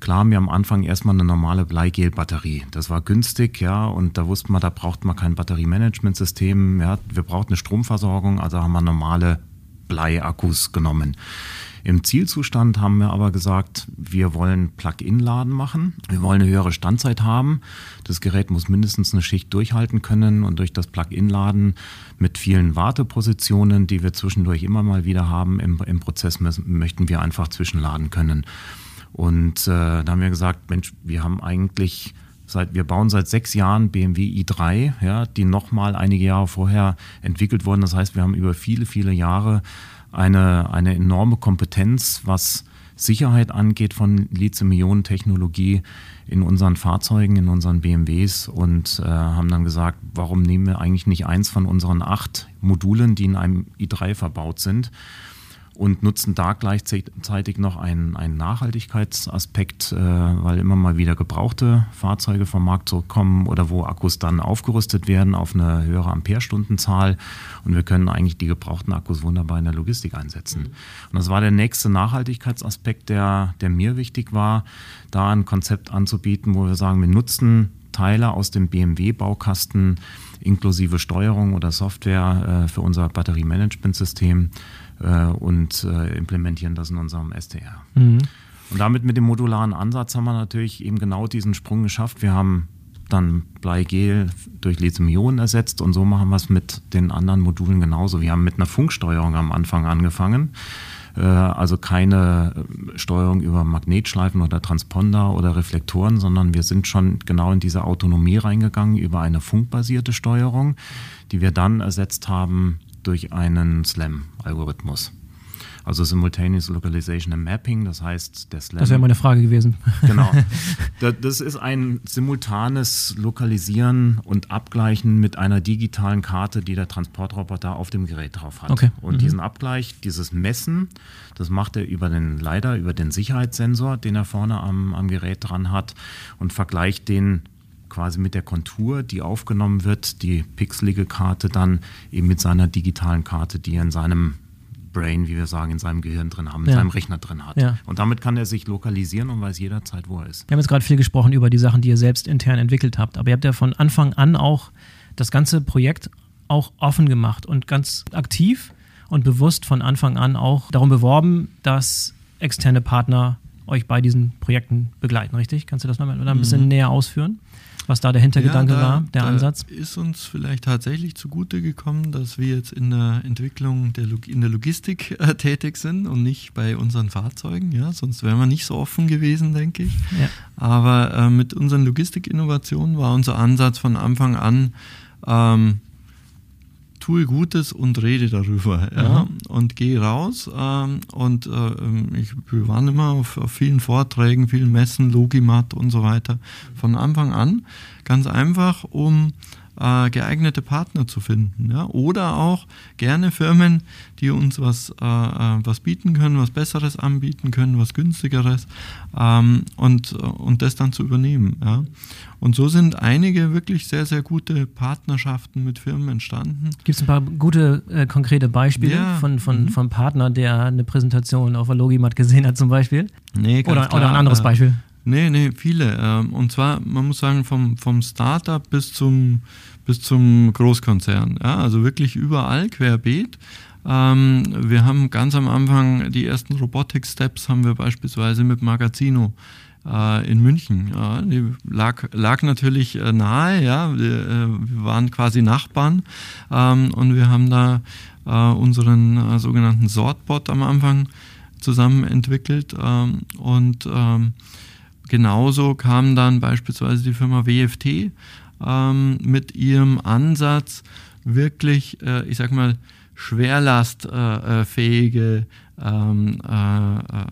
klar haben wir am Anfang erstmal eine normale Bleigel-Batterie. Das war günstig, ja, und da wusste man, da braucht man kein Batteriemanagementsystem, ja, wir brauchen eine Stromversorgung, also haben wir normale Bleiakkus genommen. Im Zielzustand haben wir aber gesagt, wir wollen Plug-in-Laden machen. Wir wollen eine höhere Standzeit haben. Das Gerät muss mindestens eine Schicht durchhalten können und durch das Plug-in-Laden mit vielen Wartepositionen, die wir zwischendurch immer mal wieder haben im, im Prozess, möchten wir einfach zwischenladen können. Und äh, da haben wir gesagt, Mensch, wir haben eigentlich seit, wir bauen seit sechs Jahren BMW i3, ja, die nochmal einige Jahre vorher entwickelt wurden. Das heißt, wir haben über viele, viele Jahre eine, eine enorme Kompetenz, was Sicherheit angeht von Lithium-Ionen-Technologie in unseren Fahrzeugen, in unseren BMWs und äh, haben dann gesagt, warum nehmen wir eigentlich nicht eins von unseren acht Modulen, die in einem i3 verbaut sind und nutzen da gleichzeitig noch einen, einen Nachhaltigkeitsaspekt, äh, weil immer mal wieder gebrauchte Fahrzeuge vom Markt zurückkommen oder wo Akkus dann aufgerüstet werden auf eine höhere Amperestundenzahl und wir können eigentlich die gebrauchten Akkus wunderbar in der Logistik einsetzen. Mhm. Und das war der nächste Nachhaltigkeitsaspekt, der, der mir wichtig war, da ein Konzept anzubieten, wo wir sagen, wir nutzen Teile aus dem BMW-Baukasten inklusive Steuerung oder Software äh, für unser Batteriemanagementsystem äh, und äh, implementieren das in unserem STR. Mhm. Und damit mit dem modularen Ansatz haben wir natürlich eben genau diesen Sprung geschafft. Wir haben dann Bleigel durch Lithium-Ionen ersetzt und so machen wir es mit den anderen Modulen genauso. Wir haben mit einer Funksteuerung am Anfang angefangen. Äh, also keine äh, Steuerung über Magnetschleifen oder Transponder oder Reflektoren, sondern wir sind schon genau in diese Autonomie reingegangen über eine funkbasierte Steuerung, die wir dann ersetzt haben durch einen SLAM-Algorithmus. Also Simultaneous Localization and Mapping, das heißt der SLAM. Das wäre meine Frage gewesen. Genau. Das ist ein simultanes Lokalisieren und Abgleichen mit einer digitalen Karte, die der Transportroboter auf dem Gerät drauf hat. Okay. Und mhm. diesen Abgleich, dieses Messen, das macht er über den leider über den Sicherheitssensor, den er vorne am, am Gerät dran hat und vergleicht den quasi mit der Kontur, die aufgenommen wird, die pixelige Karte dann eben mit seiner digitalen Karte, die er in seinem Brain, wie wir sagen, in seinem Gehirn drin haben, in Ja. seinem Rechner drin hat. Ja. Und damit kann er sich lokalisieren und weiß jederzeit, wo er ist. Wir haben jetzt gerade viel gesprochen über die Sachen, die ihr selbst intern entwickelt habt, aber ihr habt ja von Anfang an auch das ganze Projekt auch offen gemacht und ganz aktiv und bewusst von Anfang an auch darum beworben, dass externe Partner euch bei diesen Projekten begleiten, richtig? Kannst du das nochmal ein bisschen näher ausführen, was da der Hintergedanke. Ja, da- war, der Ansatz? Ist uns vielleicht tatsächlich zugute gekommen, dass wir jetzt in der Entwicklung der Log in der Logistik äh, tätig sind und nicht bei unseren Fahrzeugen. Ja, sonst wären wir nicht so offen gewesen, denke ich. Ja. Aber äh, mit unseren Logistikinnovationen war unser Ansatz von Anfang an, ähm, tue Gutes und rede darüber. Ja? Und geh raus. Ähm, und äh, ähm, ich, waren immer auf, auf vielen Vorträgen, vielen Messen, Logimat und so weiter. Von Anfang an. Ganz einfach, um äh, geeignete Partner zu finden. Ja? Oder auch gerne Firmen, die uns was, äh, äh, was bieten können, was Besseres anbieten können, was günstigeres ähm, und, äh, und das dann zu übernehmen. Ja? Und so sind einige wirklich sehr, sehr gute Partnerschaften mit Firmen entstanden. Gibt es ein paar gute, äh, konkrete Beispiele Ja. von, von, Mhm. vom Partner, der eine Präsentation auf der Logimat gesehen hat zum Beispiel? Nee, ganz Oder, klar, oder ein anderes äh, Beispiel? Nee, nee, viele. Ähm, Und zwar, man muss sagen, vom, vom Startup bis zum, bis zum Großkonzern. Ja, also wirklich überall querbeet. Ähm, wir haben ganz am Anfang die ersten Robotic-Steps haben wir beispielsweise mit Magazino äh, in München. Ja, die lag, lag natürlich äh, nahe, ja. Wir, äh, wir waren quasi Nachbarn ähm, und wir haben da äh, unseren äh, sogenannten Sortbot am Anfang zusammen entwickelt ähm, und ähm, genauso kam dann beispielsweise die Firma WFT ähm, mit ihrem Ansatz, wirklich, äh, ich sag mal, schwerlastfähige ähm, äh, äh,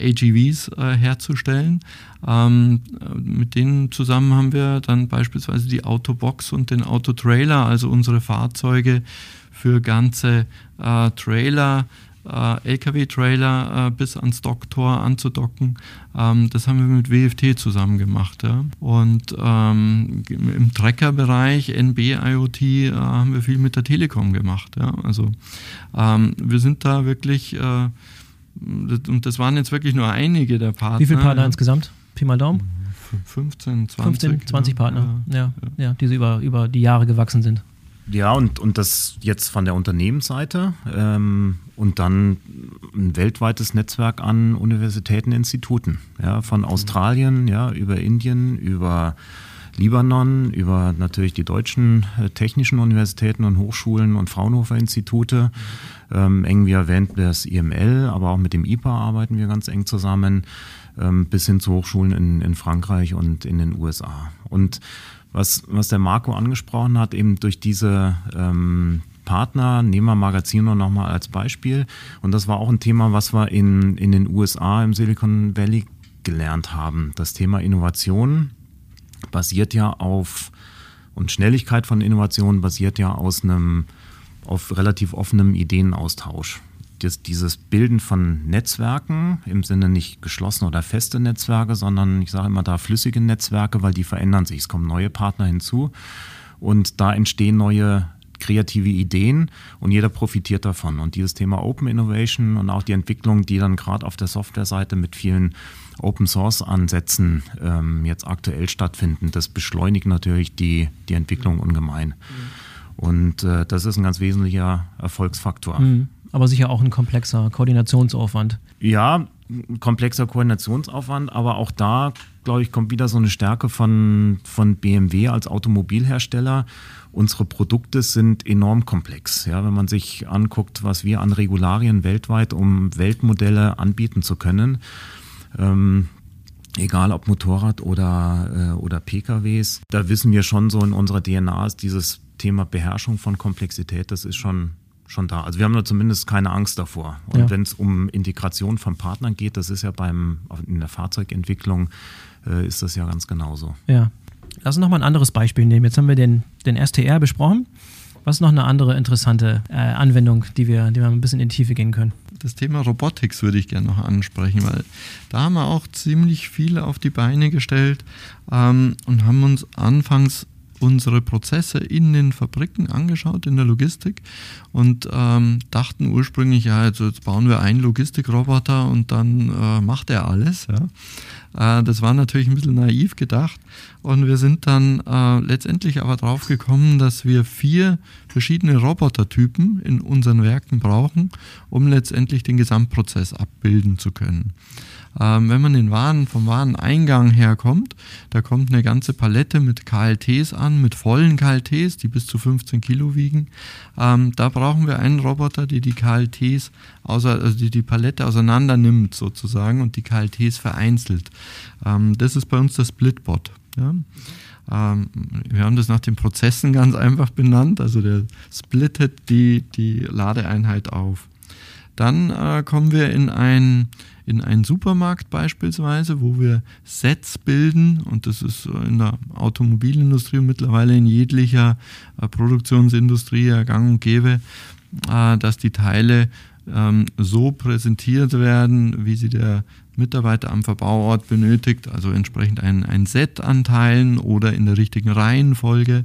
AGVs äh, herzustellen. Ähm, äh, mit denen zusammen haben wir dann beispielsweise die Autobox und den Autotrailer, also unsere Fahrzeuge für ganze äh, Trailer, äh, LKW-Trailer äh, bis ans Docktor anzudocken. Ähm, das haben wir mit WFT zusammen gemacht. Ja. Und ähm, im Trecker-Bereich, NB-IoT, äh, haben wir viel mit der Telekom gemacht. Ja. Also ähm, wir sind da wirklich, äh, und das waren jetzt wirklich nur einige der Partner. Wie viele Partner ja. insgesamt? Pi mal Daumen? F- 15, 20. 15, 20 ja. Partner, ja, ja, die so über, über die Jahre gewachsen sind. Ja, und, und das jetzt von der Unternehmensseite ähm, und dann ein weltweites Netzwerk an Universitäten, Instituten. Ja, von Australien, ja, über Indien, über Libanon, über natürlich die deutschen äh, technischen Universitäten und Hochschulen und Fraunhofer-Institute. Ähm, eng wie erwähnt das IML, aber auch mit dem IPA arbeiten wir ganz eng zusammen, ähm, bis hin zu Hochschulen in, in Frankreich und in den USA. Und was, was der Marco angesprochen hat, eben durch diese ähm, Partner, nehmen wir Magazino nochmal als Beispiel. Und das war auch ein Thema, was wir in, in den USA, im Silicon Valley gelernt haben. Das Thema Innovation basiert ja auf, und Schnelligkeit von Innovation basiert ja aus einem, auf relativ offenem Ideenaustausch. Das, dieses Bilden von Netzwerken im Sinne nicht geschlossene oder feste Netzwerke, sondern ich sage immer da flüssige Netzwerke, weil die verändern sich. Es kommen neue Partner hinzu und da entstehen neue kreative Ideen und jeder profitiert davon. Und dieses Thema Open Innovation und auch die Entwicklung, die dann gerade auf der Softwareseite mit vielen Open Source Ansätzen ähm, jetzt aktuell stattfinden, das beschleunigt natürlich die, die Entwicklung ungemein. Und äh, das ist ein ganz wesentlicher Erfolgsfaktor. Mhm. Aber sicher auch ein komplexer Koordinationsaufwand. Ja, ein komplexer Koordinationsaufwand, aber auch da, glaube ich, kommt wieder so eine Stärke von, von BMW als Automobilhersteller. Unsere Produkte sind enorm komplex. Ja, wenn man sich anguckt, was wir an Regularien weltweit, um Weltmodelle anbieten zu können, ähm, egal ob Motorrad oder, äh, oder PKWs, da wissen wir schon so in unserer DNA ist dieses Thema Beherrschung von Komplexität, das ist schon schon da. Also wir haben da zumindest keine Angst davor. Und Ja. wenn es um Integration von Partnern geht, das ist ja beim in der Fahrzeugentwicklung äh, ist das ja ganz genauso. Ja. Lass uns nochmal ein anderes Beispiel nehmen. Jetzt haben wir den, den STR besprochen. Was ist noch eine andere interessante äh, Anwendung, die wir, die wir ein bisschen in die Tiefe gehen können? Das Thema Robotics würde ich gerne noch ansprechen, weil da haben wir auch ziemlich viel auf die Beine gestellt ähm, und haben uns anfangs unsere Prozesse in den Fabriken angeschaut, in der Logistik und ähm, dachten ursprünglich, ja, jetzt, jetzt, bauen wir einen Logistikroboter und dann äh, macht er alles. Ja. Äh, das war natürlich ein bisschen naiv gedacht und wir sind dann äh, letztendlich aber drauf gekommen, dass wir vier verschiedene Robotertypen in unseren Werken brauchen, um letztendlich den Gesamtprozess abbilden zu können. Ähm, wenn man den Waren vom Wareneingang her kommt, da kommt eine ganze Palette mit KLTs an, mit vollen KLTs, die bis zu 15 Kilo wiegen. Ähm, da brauchen wir einen Roboter, der die KLTs, außer, also die, die Palette auseinander nimmt sozusagen und die KLTs vereinzelt. Ähm, das ist bei uns das Splitbot. Ja? Ähm, wir haben das nach den Prozessen ganz einfach benannt, also der splittet die, die Ladeeinheit auf. Dann äh, kommen wir in ein in einen Supermarkt beispielsweise, wo wir Sets bilden und das ist in der Automobilindustrie und mittlerweile in jeglicher äh, Produktionsindustrie ja gang und gäbe, äh, dass die Teile ähm, so präsentiert werden, wie sie der Mitarbeiter am Verbauort benötigt, also entsprechend ein, ein Set an Teilen oder in der richtigen Reihenfolge.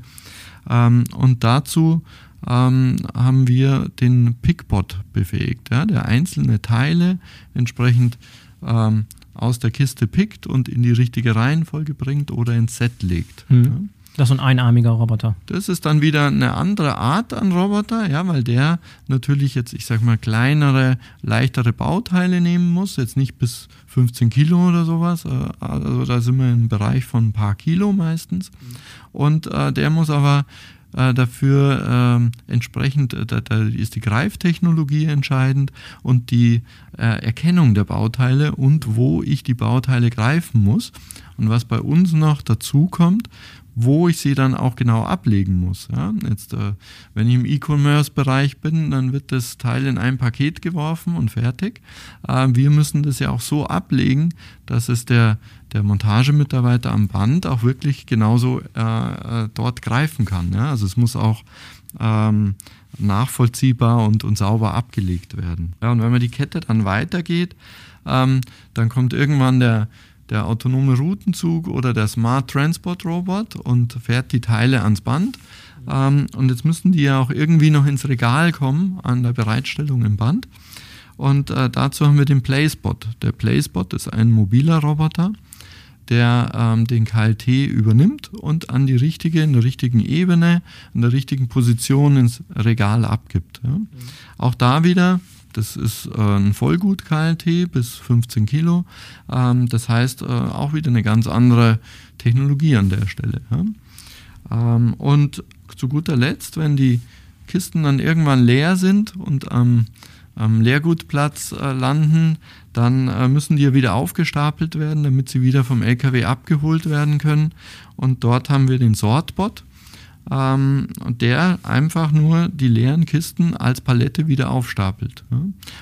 Ähm, und dazu ähm, haben wir den Pickbot befähigt, ja, der einzelne Teile entsprechend ähm, aus der Kiste pickt und in die richtige Reihenfolge bringt oder ins Set legt. Mhm. Ja. Das ist ein einarmiger Roboter. Das ist dann wieder eine andere Art an Roboter, ja, weil der natürlich jetzt, ich sag mal, kleinere, leichtere Bauteile nehmen muss, jetzt nicht bis 15 Kilo oder sowas. Äh, also da sind wir im Bereich von ein paar Kilo meistens. Und äh, der muss aber äh, dafür ähm, entsprechend, äh, da, da, ist die Greiftechnologie entscheidend und die äh, Erkennung der Bauteile und wo ich die Bauteile greifen muss. Und was bei uns noch dazu kommt, wo ich sie dann auch genau ablegen muss. Ja, jetzt, äh, wenn ich im E-Commerce-Bereich bin, dann wird das Teil in ein Paket geworfen und fertig. Äh, wir müssen das ja auch so ablegen, dass es der, der Montagemitarbeiter am Band auch wirklich genauso äh, äh dort greifen kann. Ja? Also es muss auch ähm, nachvollziehbar und, und sauber abgelegt werden. Ja, und wenn man die Kette dann weitergeht, ähm, dann kommt irgendwann der der autonome Routenzug oder der Smart Transport Robot und fährt die Teile ans Band. Ähm, und jetzt müssen die ja auch irgendwie noch ins Regal kommen an der Bereitstellung im Band. Und äh, dazu haben wir den PlaySpot. Der PlaySpot ist ein mobiler Roboter, der ähm, den KLT übernimmt und an die richtige, in der richtigen Ebene, in der richtigen Position ins Regal abgibt. Ja. Mhm. Auch da wieder das ist äh, ein Vollgut-KLT bis 15 Kilo. Ähm, das heißt äh, auch wieder eine ganz andere Technologie an der Stelle. Ja? Ähm, und zu guter Letzt, wenn die Kisten dann irgendwann leer sind und am, am Leergutplatz äh, landen, dann äh, müssen die ja wieder aufgestapelt werden, damit sie wieder vom LKW abgeholt werden können. Und dort haben wir den Sortbot ähm, der einfach nur die leeren Kisten als Palette wieder aufstapelt.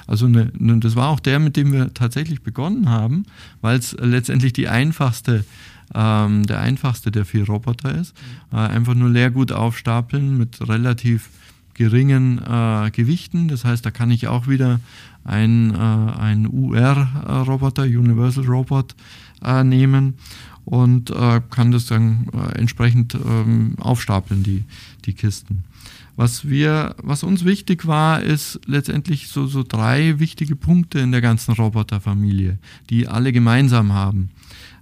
Also eine, eine, das war auch der, mit dem wir tatsächlich begonnen haben, weil es letztendlich die einfachste ähm, der einfachste der vier Roboter ist. Äh, einfach nur Leergut aufstapeln mit relativ geringen äh, Gewichten. Das heißt, da kann ich auch wieder ein, äh, UR-Roboter, Universal Robot, äh, nehmen und äh, kann das dann entsprechend ähm, aufstapeln, die, die Kisten. Was, wir, was uns wichtig war, ist letztendlich so, so drei wichtige Punkte in der ganzen Roboterfamilie, die alle gemeinsam haben.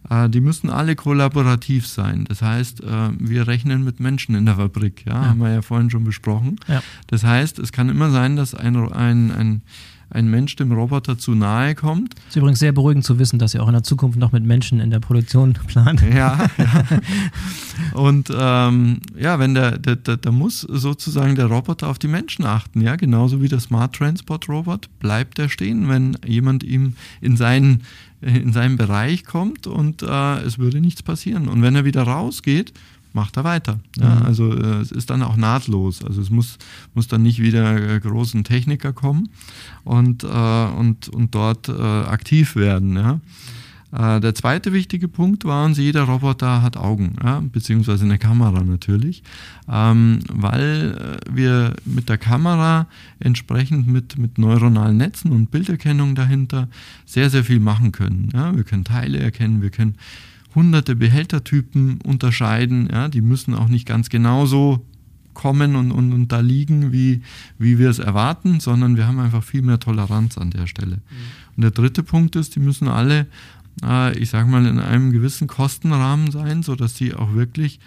Äh, die müssen alle kollaborativ sein. Das heißt, äh, wir rechnen mit Menschen in der Fabrik, ja, ja, haben wir ja vorhin schon besprochen. Ja. Das heißt, es kann immer sein, dass ein, ein, ein ein Mensch dem Roboter zu nahe kommt. Es ist übrigens sehr beruhigend zu wissen, dass ihr auch in der Zukunft noch mit Menschen in der Produktion plant. Ja, ja. Und ähm, ja, wenn der, der, der, der, muss sozusagen der Roboter auf die Menschen achten, ja, genauso wie der Smart Transport Robot bleibt er stehen, wenn jemand ihm in seinen in seinen Bereich kommt und äh, es würde nichts passieren. Und wenn er wieder rausgeht, macht er weiter. Ja, mhm. Also äh, es ist dann auch nahtlos. Also es muss, muss dann nicht wieder äh, großen Techniker kommen und, äh, und, und dort äh, aktiv werden. Ja. Äh, der zweite wichtige Punkt war uns, jeder Roboter hat Augen, ja, beziehungsweise eine Kamera natürlich, ähm, weil äh, wir mit der Kamera entsprechend mit, mit neuronalen Netzen und Bilderkennung dahinter sehr, sehr viel machen können. Ja. Wir können Teile erkennen, wir können hunderte Behältertypen unterscheiden. Ja, die müssen auch nicht ganz genauso kommen und, und, und da liegen, wie, wie wir es erwarten, sondern wir haben einfach viel mehr Toleranz an der Stelle. Mhm. Und der dritte Punkt ist, die müssen alle, äh, ich sage mal, in einem gewissen Kostenrahmen sein, sodass sie auch wirklich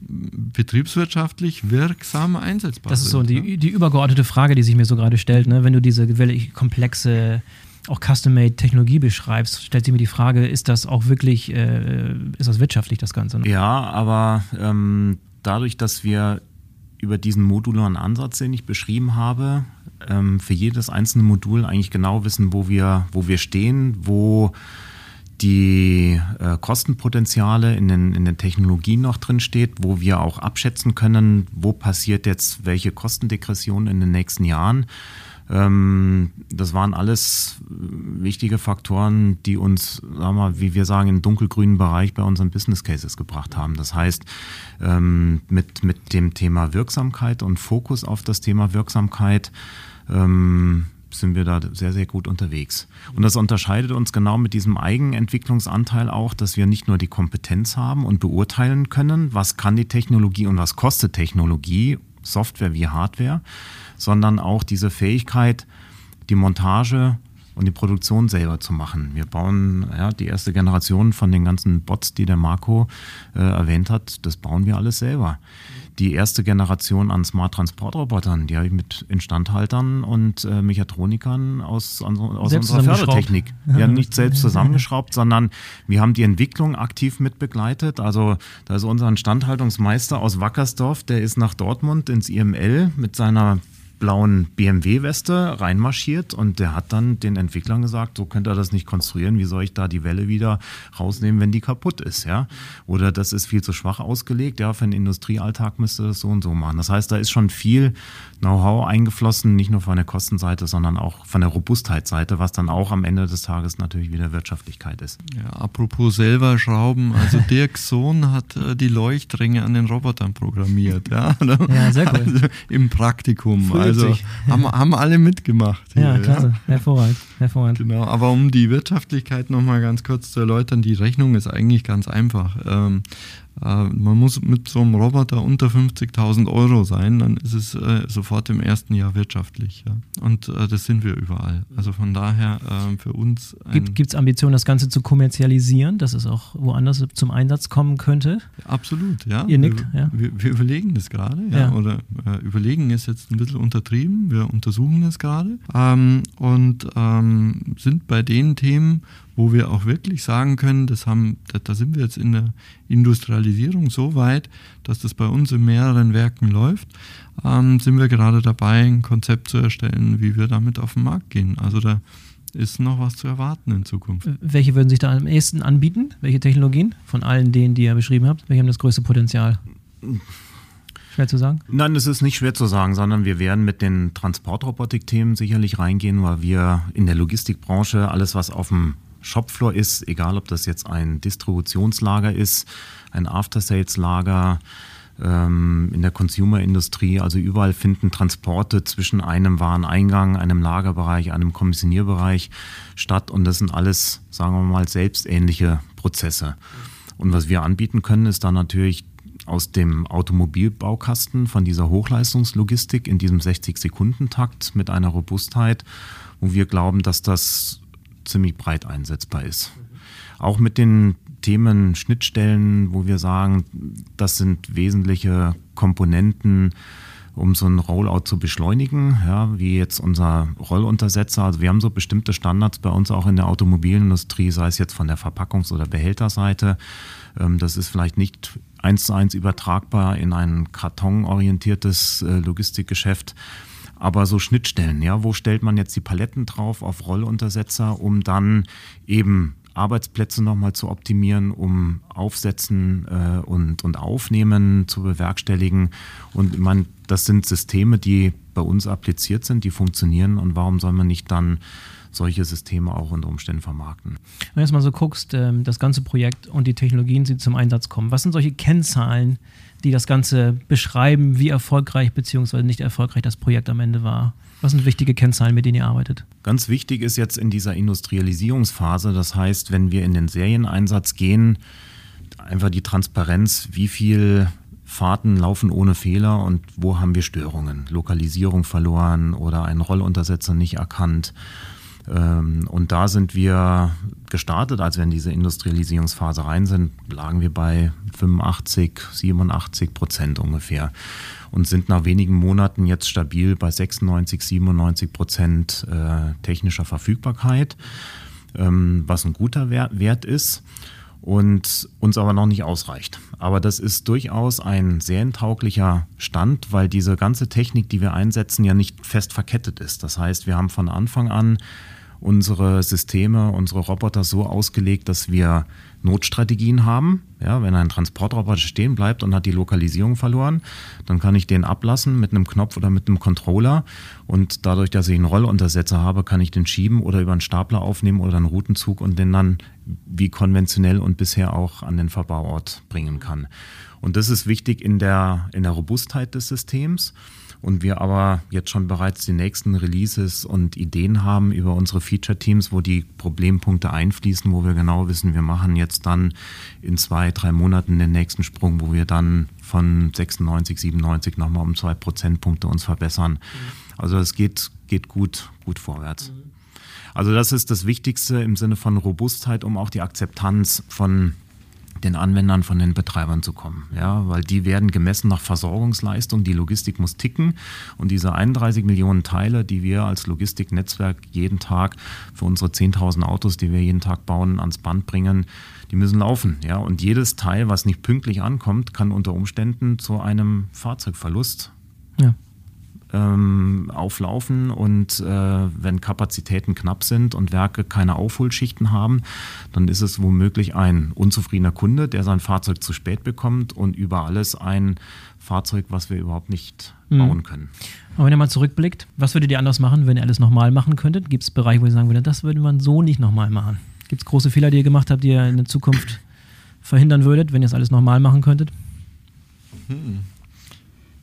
betriebswirtschaftlich wirksam einsetzbar sind. Das ist so die, ne? die übergeordnete Frage, die sich mir so gerade stellt. Ne? Wenn du diese komplexe auch Custom-Made-Technologie beschreibst, stellt sich mir die Frage, ist das auch wirklich, äh, ist das wirtschaftlich, das Ganze? Ne? Ja, aber ähm, dadurch, dass wir über diesen modularen Ansatz, den ich beschrieben habe, ähm, für jedes einzelne Modul eigentlich genau wissen, wo wir, wo wir stehen, wo die äh, Kostenpotenziale in den, in den Technologien noch drin wo wir auch abschätzen können, wo passiert jetzt welche Kostendegression in den nächsten Jahren. Ähm, das waren alles wichtige Faktoren, die uns, sagen wir, wie wir sagen, in dunkelgrünen Bereich bei unseren Business Cases gebracht haben. Das heißt, ähm, mit, mit dem Thema Wirksamkeit und Fokus auf das Thema Wirksamkeit ähm, sind wir da sehr, sehr gut unterwegs. Und das unterscheidet uns genau mit diesem Eigenentwicklungsanteil auch, dass wir nicht nur die Kompetenz haben und beurteilen können, was kann die Technologie und was kostet Technologie, Software wie Hardware, sondern auch diese Fähigkeit, die Montage und die Produktion selber zu machen. Wir bauen ja, die erste Generation von den ganzen Bots, die der Marco äh, erwähnt hat, das bauen wir alles selber. Die erste Generation an Smart Transportrobotern, die habe ich mit Instandhaltern und äh, Mechatronikern aus, aus unserer Fördertechnik. Ja, nicht selbst zusammengeschraubt, sondern wir haben die Entwicklung aktiv mit begleitet. Also da ist unser Instandhaltungsmeister aus Wackersdorf, der ist nach Dortmund ins IML mit seiner blauen BMW-Weste reinmarschiert und der hat dann den Entwicklern gesagt, so könnt ihr das nicht konstruieren, wie soll ich da die Welle wieder rausnehmen, wenn die kaputt ist, ja? Oder das ist viel zu schwach ausgelegt, ja, für den Industriealltag müsste das so und so machen. Das heißt, da ist schon viel Know-how eingeflossen, nicht nur von der Kostenseite, sondern auch von der Robustheitsseite, was dann auch am Ende des Tages natürlich wieder Wirtschaftlichkeit ist. Ja, apropos selber schrauben, also Dirk Sohn hat äh, die Leuchtringe an den Robotern programmiert, ja, ja sehr cool. Also Im Praktikum. Früher also haben, haben alle mitgemacht. Hier, ja, klasse. Ja. Hervorragend. Hervorragend. Genau, aber um die Wirtschaftlichkeit nochmal ganz kurz zu erläutern, die Rechnung ist eigentlich ganz einfach. Ähm, äh, man muss mit so einem Roboter unter 50.000 Euro sein, dann ist es äh, sofort im ersten Jahr wirtschaftlich. Ja? Und äh, das sind wir überall. Also von daher äh, für uns. Gibt es Ambitionen, das Ganze zu kommerzialisieren, dass es auch woanders zum Einsatz kommen könnte? Absolut, ja. Ihr nickt, wir, ja. Wir, wir überlegen das gerade, ja. ja. Oder äh, überlegen ist jetzt ein bisschen untertrieben, wir untersuchen es gerade ähm, und ähm, sind bei den Themen, wo wir auch wirklich sagen können, das haben, da, da, sind wir jetzt in der Industrialisierung so weit, dass das bei uns in mehreren Werken läuft, ähm, sind wir gerade dabei, ein Konzept zu erstellen, wie wir damit auf den Markt gehen. Also da ist noch was zu erwarten in Zukunft. Welche würden sich da am ehesten anbieten? Welche Technologien von allen denen, die ihr beschrieben habt? Welche haben das größte Potenzial? Schwer zu sagen? Nein, es ist nicht schwer zu sagen, sondern wir werden mit den Transportrobotik-Themen sicherlich reingehen, weil wir in der Logistikbranche alles, was auf dem Shopfloor ist, egal ob das jetzt ein Distributionslager ist, ein After-Sales-Lager, ähm, in der Consumer-Industrie, also überall finden Transporte zwischen einem Wareneingang, einem Lagerbereich, einem Kommissionierbereich statt und das sind alles, sagen wir mal, selbstähnliche Prozesse. Und was wir anbieten können, ist dann natürlich aus dem Automobilbaukasten von dieser Hochleistungslogistik in diesem 60-Sekunden-Takt mit einer Robustheit, wo wir glauben, dass das ziemlich breit einsetzbar ist. Auch mit den Themen Schnittstellen, wo wir sagen, das sind wesentliche Komponenten, um so ein Rollout zu beschleunigen, ja, wie jetzt unser Rolluntersetzer. Also wir haben so bestimmte Standards bei uns auch in der Automobilindustrie, sei es jetzt von der Verpackungs- oder Behälterseite. Ähm, das ist vielleicht nicht eins zu eins übertragbar in ein kartonorientiertes äh, Logistikgeschäft. Aber so Schnittstellen, ja, wo stellt man jetzt die Paletten drauf auf Rolluntersetzer, um dann eben Arbeitsplätze nochmal zu optimieren, um Aufsetzen äh, und, und Aufnehmen zu bewerkstelligen. Und meine, das sind Systeme, die bei uns appliziert sind, die funktionieren. Und warum soll man nicht dann solche Systeme auch unter Umständen vermarkten? Wenn du jetzt mal so guckst, ähm, das ganze Projekt und die Technologien, die zum Einsatz kommen, was sind solche Kennzahlen, die das Ganze beschreiben, wie erfolgreich bzw. nicht erfolgreich das Projekt am Ende war? Was sind wichtige Kennzahlen, mit denen ihr arbeitet? Ganz wichtig ist jetzt in dieser Industrialisierungsphase, das heißt, wenn wir in den Serieneinsatz gehen, einfach die Transparenz, wie viel Fahrten laufen ohne Fehler und wo haben wir Störungen? Lokalisierung verloren oder einen Rolluntersetzer nicht erkannt. Ähm, und da sind wir gestartet, als wir in diese Industrialisierungsphase rein sind, lagen wir bei 85, 87 Prozent ungefähr. Und sind nach wenigen Monaten jetzt stabil bei 96, 97 Prozent äh, technischer Verfügbarkeit, ähm, was ein guter Wert ist und uns aber noch nicht ausreicht. Aber das ist durchaus ein sehr tauglicher Stand, weil diese ganze Technik, die wir einsetzen, ja nicht fest verkettet ist. Das heißt, wir haben von Anfang an unsere Systeme, unsere Roboter so ausgelegt, dass wir Notstrategien haben. Ja, wenn ein Transportroboter stehen bleibt und hat die Lokalisierung verloren, dann kann ich den ablassen mit einem Knopf oder mit einem Controller. Und dadurch, dass ich einen Rolluntersetzer habe, kann ich den schieben oder über einen Stapler aufnehmen oder einen Routenzug und den dann wie konventionell und bisher auch an den Verbauort bringen kann. Und das ist wichtig in der, in der Robustheit des Systems und wir aber jetzt schon bereits die nächsten Releases und Ideen haben über unsere Feature-Teams, wo die Problempunkte einfließen, wo wir genau wissen, wir machen jetzt dann in zwei, drei Monaten den nächsten Sprung, wo wir dann von 96, 97 nochmal um zwei Prozentpunkte uns verbessern. Mhm. Also es geht, geht gut, gut vorwärts. Also das ist das Wichtigste im Sinne von Robustheit, um auch die Akzeptanz von den Anwendern, von den Betreibern zu kommen. Ja, weil die werden gemessen nach Versorgungsleistung. Die Logistik muss ticken und diese 31 Millionen Teile, die wir als Logistiknetzwerk jeden Tag für unsere 10.000 Autos, die wir jeden Tag bauen, ans Band bringen, die müssen laufen. Ja, und jedes Teil, was nicht pünktlich ankommt, kann unter Umständen zu einem Fahrzeugverlust ja ähm, auflaufen und äh, wenn Kapazitäten knapp sind und Werke keine Aufholschichten haben, dann ist es womöglich ein unzufriedener Kunde, der sein Fahrzeug zu spät bekommt und über alles ein Fahrzeug, was wir überhaupt nicht mhm. bauen können. Aber wenn ihr mal zurückblickt, was würdet ihr anders machen, wenn ihr alles nochmal machen könntet? Gibt es Bereiche, wo ihr sagen würdet, das würde man so nicht nochmal machen? Gibt es große Fehler, die ihr gemacht habt, die ihr in der Zukunft verhindern würdet, wenn ihr es alles nochmal machen könntet? Hm.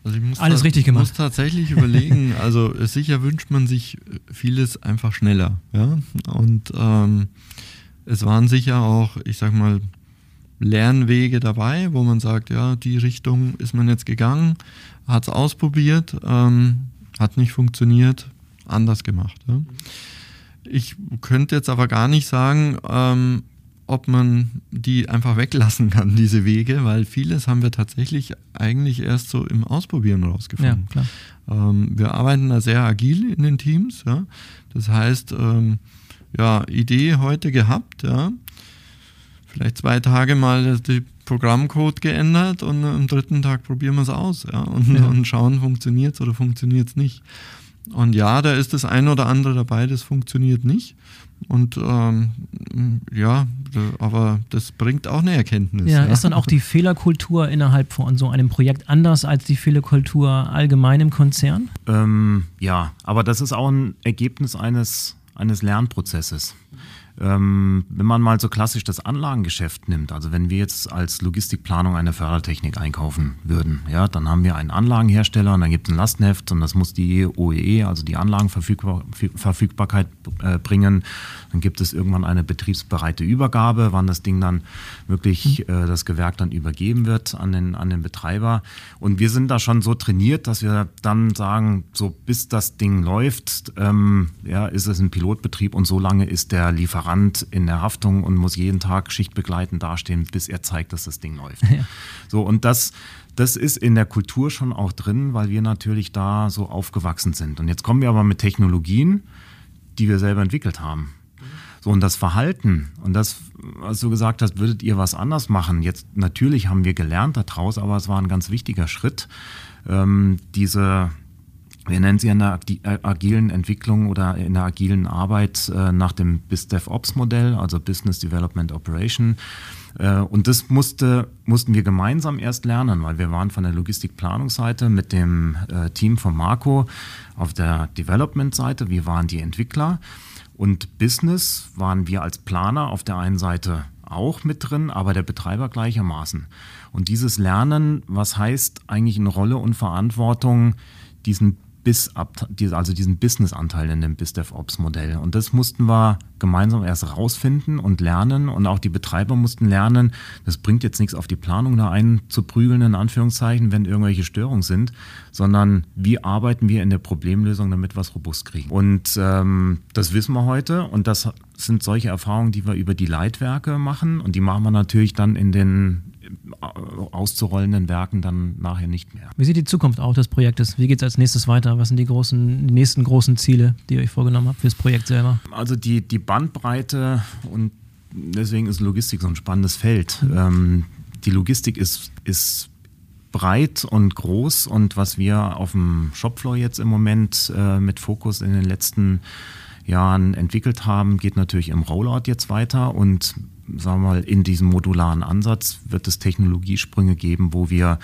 Also ich muss Alles richtig gemacht. muss tatsächlich überlegen, also sicher wünscht man sich vieles einfach schneller. Ja? Und ähm, es waren sicher auch, ich sag mal, Lernwege dabei, wo man sagt, ja, die Richtung ist man jetzt gegangen, hat es ausprobiert, ähm, hat nicht funktioniert, anders gemacht. Ja? Ich könnte jetzt aber gar nicht sagen, ähm, ob man die einfach weglassen kann, diese Wege, weil vieles haben wir tatsächlich eigentlich erst so im Ausprobieren rausgefunden. Ja, ähm, wir arbeiten da sehr agil in den Teams. Ja? Das heißt, ähm, ja, Idee heute gehabt, ja. Vielleicht zwei Tage mal die Programmcode geändert und am dritten Tag probieren wir es aus ja? Und, ja. und schauen, funktioniert es oder funktioniert es nicht. Und ja, da ist das ein oder andere dabei, das funktioniert nicht. Und ähm, ja, aber das bringt auch eine Erkenntnis. Ja, ja, ist dann auch die Fehlerkultur innerhalb von so einem Projekt anders als die Fehlerkultur allgemein im Konzern? Ähm, ja, aber das ist auch ein Ergebnis eines, eines Lernprozesses. Ähm, wenn man mal so klassisch das Anlagengeschäft nimmt, also wenn wir jetzt als Logistikplanung eine Fördertechnik einkaufen würden, ja, dann haben wir einen Anlagenhersteller und dann gibt es ein Lastenheft und das muss die OEE, e, also die Anlagenverfügbarkeit äh, bringen. Dann gibt es irgendwann eine betriebsbereite Übergabe, wann das Ding dann wirklich mhm. äh, das Gewerk dann übergeben wird an den, an den Betreiber. Und wir sind da schon so trainiert, dass wir dann sagen, so bis das Ding läuft, ähm, ja, ist es ein Pilotbetrieb und so lange ist der Lieferant in der Haftung und muss jeden Tag schichtbegleitend dastehen, bis er zeigt, dass das Ding läuft. Ja. So, und das, das ist in der Kultur schon auch drin, weil wir natürlich da so aufgewachsen sind. Und jetzt kommen wir aber mit Technologien, die wir selber entwickelt haben. So, und das Verhalten und das, was du gesagt hast, würdet ihr was anders machen? Jetzt natürlich haben wir gelernt daraus, aber es war ein ganz wichtiger Schritt, ähm, diese wir nennen sie in der äh, agilen Entwicklung oder in der agilen Arbeit äh, nach dem BIS-DevOps-Modell, also Business Development Operation. Äh, und das musste, mussten wir gemeinsam erst lernen, weil wir waren von der Logistikplanungsseite mit dem Team von Marco auf der Development-Seite. Wir waren die Entwickler. Und Business waren wir als Planer auf der einen Seite auch mit drin, aber der Betreiber gleichermaßen. Und dieses Lernen, was heißt eigentlich eine Rolle und Verantwortung, diesen bis also diesen Business-Anteil in dem BizDevOps-Modell. Und das mussten wir gemeinsam erst rausfinden und lernen. Und auch die Betreiber mussten lernen, das bringt jetzt nichts auf die Planung da einzuprügeln, in Anführungszeichen, wenn irgendwelche Störungen sind, sondern wie arbeiten wir in der Problemlösung, damit wir es robust kriegen. Und ähm, das wissen wir heute. Und das sind solche Erfahrungen, die wir über die Leitwerke machen. Und die machen wir natürlich dann in den auszurollenden Werken dann nachher nicht mehr. Wie sieht die Zukunft auch des Projektes? Wie geht es als nächstes weiter? Was sind die, großen, die nächsten großen Ziele, die ihr euch vorgenommen habt für das Projekt selber? Also die, die Bandbreite und deswegen ist Logistik so ein spannendes Feld. Mhm. Ähm, die Logistik ist, ist breit und groß und was wir auf dem Shopfloor jetzt im Moment äh, mit Fokus in den letzten Jahren entwickelt haben, geht natürlich im Rollout jetzt weiter und sagen wir mal, in diesem modularen Ansatz wird es Technologiesprünge geben, wo wir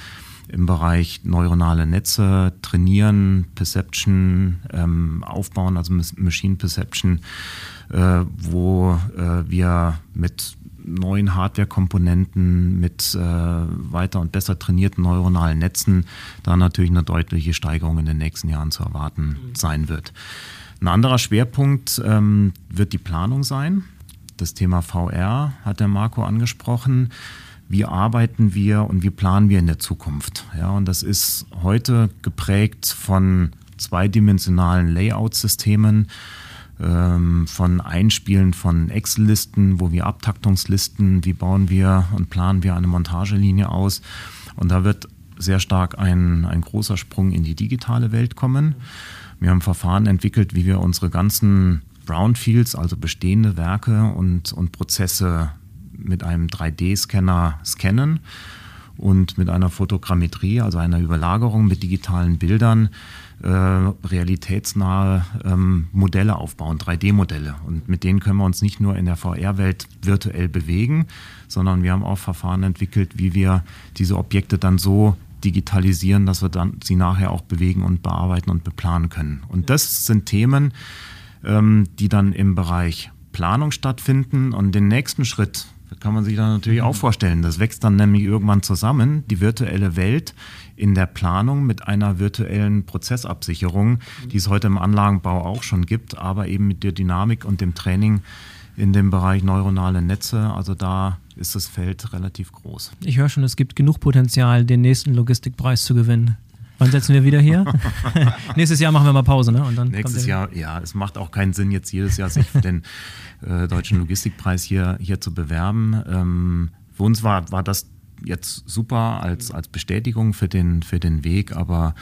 im Bereich neuronale Netze trainieren, Perception ähm, aufbauen, also Machine Perception, äh, wo äh, wir mit neuen Hardware-Komponenten, mit äh, weiter und besser trainierten neuronalen Netzen da natürlich eine deutliche Steigerung in den nächsten Jahren zu erwarten mhm. sein wird. Ein anderer Schwerpunkt ähm, wird die Planung sein. Das Thema VR hat der Marco angesprochen. Wie arbeiten wir und wie planen wir in der Zukunft? Ja, und das ist heute geprägt von zweidimensionalen Layout-Systemen, ähm, von Einspielen von Excel-Listen, wo wir Abtaktungslisten, wie bauen wir und planen wir eine Montagelinie aus. Und da wird sehr stark ein, ein großer Sprung in die digitale Welt kommen. Wir haben Verfahren entwickelt, wie wir unsere ganzen Brownfields, also bestehende Werke und, und Prozesse mit einem 3D-Scanner scannen und mit einer Fotogrammetrie, also einer Überlagerung mit digitalen Bildern, äh, realitätsnahe ähm, Modelle aufbauen, 3D-Modelle. Und mit denen können wir uns nicht nur in der VR-Welt virtuell bewegen, sondern wir haben auch Verfahren entwickelt, wie wir diese Objekte dann so digitalisieren, dass wir dann sie nachher auch bewegen und bearbeiten und beplanen können. Und das sind Themen, die dann im Bereich Planung stattfinden. Und den nächsten Schritt kann man sich dann natürlich auch vorstellen. Das wächst dann nämlich irgendwann zusammen, die virtuelle Welt in der Planung mit einer virtuellen Prozessabsicherung, die es heute im Anlagenbau auch schon gibt, aber eben mit der Dynamik und dem Training in dem Bereich neuronale Netze. Also da ist das Feld relativ groß. Ich höre schon, es gibt genug Potenzial, den nächsten Logistikpreis zu gewinnen. Wann setzen wir wieder hier? Nächstes Jahr machen wir mal Pause, ne? Und dann Nächstes Jahr, ja. Es macht auch keinen Sinn, jetzt jedes Jahr sich für den äh, Deutschen Logistikpreis hier, hier zu bewerben. Ähm, für uns war, war das jetzt super als, als Bestätigung für den, für den Weg, aber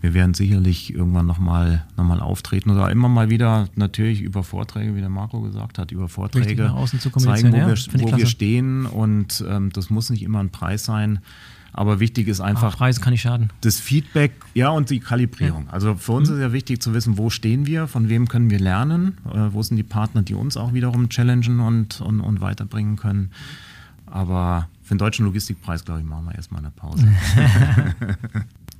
wir werden sicherlich irgendwann nochmal noch mal auftreten oder immer mal wieder natürlich über Vorträge, wie der Marco gesagt hat, über Vorträge zeigen, wo, ja, wir, wo wir stehen und ähm, das muss nicht immer ein Preis sein. Aber wichtig ist einfach. Ach, Preis kann nicht schaden. Das Feedback, ja, und die Kalibrierung. Ja. Also für uns mhm. ist ja wichtig zu wissen, wo stehen wir, von wem können wir lernen, äh, wo sind die Partner, die uns auch wiederum challengen und, und, und weiterbringen können. Aber für den deutschen Logistikpreis, glaube ich, machen wir erstmal eine Pause.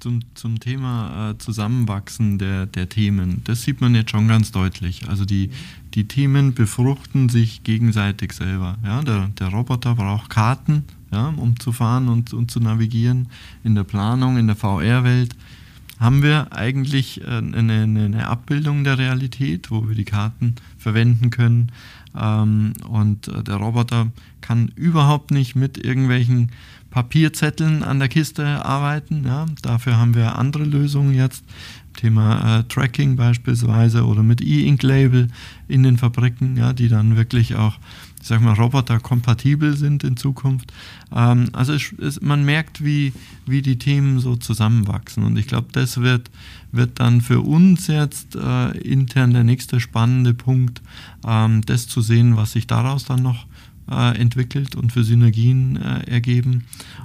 zum, zum Thema äh, Zusammenwachsen der, der Themen, das sieht man jetzt schon ganz deutlich. Also die, die Themen befruchten sich gegenseitig selber. Ja, der, der Roboter braucht Karten, ja, um zu fahren und, und zu navigieren. In der Planung, in der VR-Welt haben wir eigentlich äh, eine, eine, Abbildung der Realität, wo wir die Karten verwenden können. Ähm, und äh, der Roboter kann überhaupt nicht mit irgendwelchen Papierzetteln an der Kiste arbeiten. Ja. Dafür haben wir andere Lösungen jetzt. Thema äh, Tracking beispielsweise oder mit E-Ink-Label in den Fabriken, ja, die dann wirklich auch ich sag mal, Roboter kompatibel sind in Zukunft. Ähm, also es, es, man merkt, wie, wie die Themen so zusammenwachsen. Und ich glaube, das wird, wird dann für uns jetzt äh, intern der nächste spannende Punkt, ähm, das zu sehen, was sich daraus dann noch äh, entwickelt und für Synergien äh, ergeben.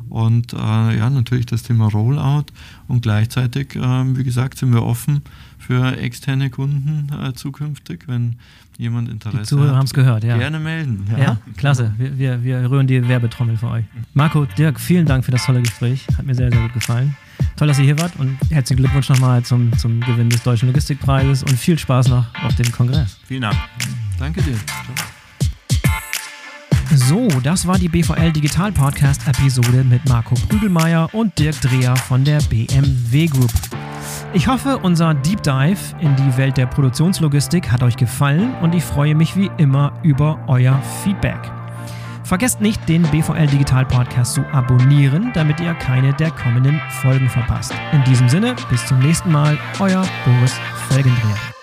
Und äh, ja, natürlich das Thema Rollout. Und gleichzeitig, ähm, wie gesagt, sind wir offen für externe Kunden äh, zukünftig, wenn jemand Interesse die Zuhörer haben es gehört, ja. Gerne melden. Ja, ja klasse. Wir, wir, wir, rühren die Werbetrommel für euch. Marco, Dirk, vielen Dank für das tolle Gespräch. Hat mir sehr, sehr gut gefallen. Toll, dass ihr hier wart und herzlichen Glückwunsch nochmal zum, zum Gewinn des Deutschen Logistikpreises und viel Spaß noch auf dem Kongress. Vielen Dank. Danke dir. So, das war die BVL Digital Podcast Episode mit Marco Prügelmeier und Dirk Dreher von der BMW Group. Ich hoffe, unser Deep Dive in die Welt der Produktionslogistik hat euch gefallen und ich freue mich wie immer über euer Feedback. Vergesst nicht, den BVL Digital Podcast zu abonnieren, damit ihr keine der kommenden Folgen verpasst. In diesem Sinne, bis zum nächsten Mal, euer Boris Felgendreher.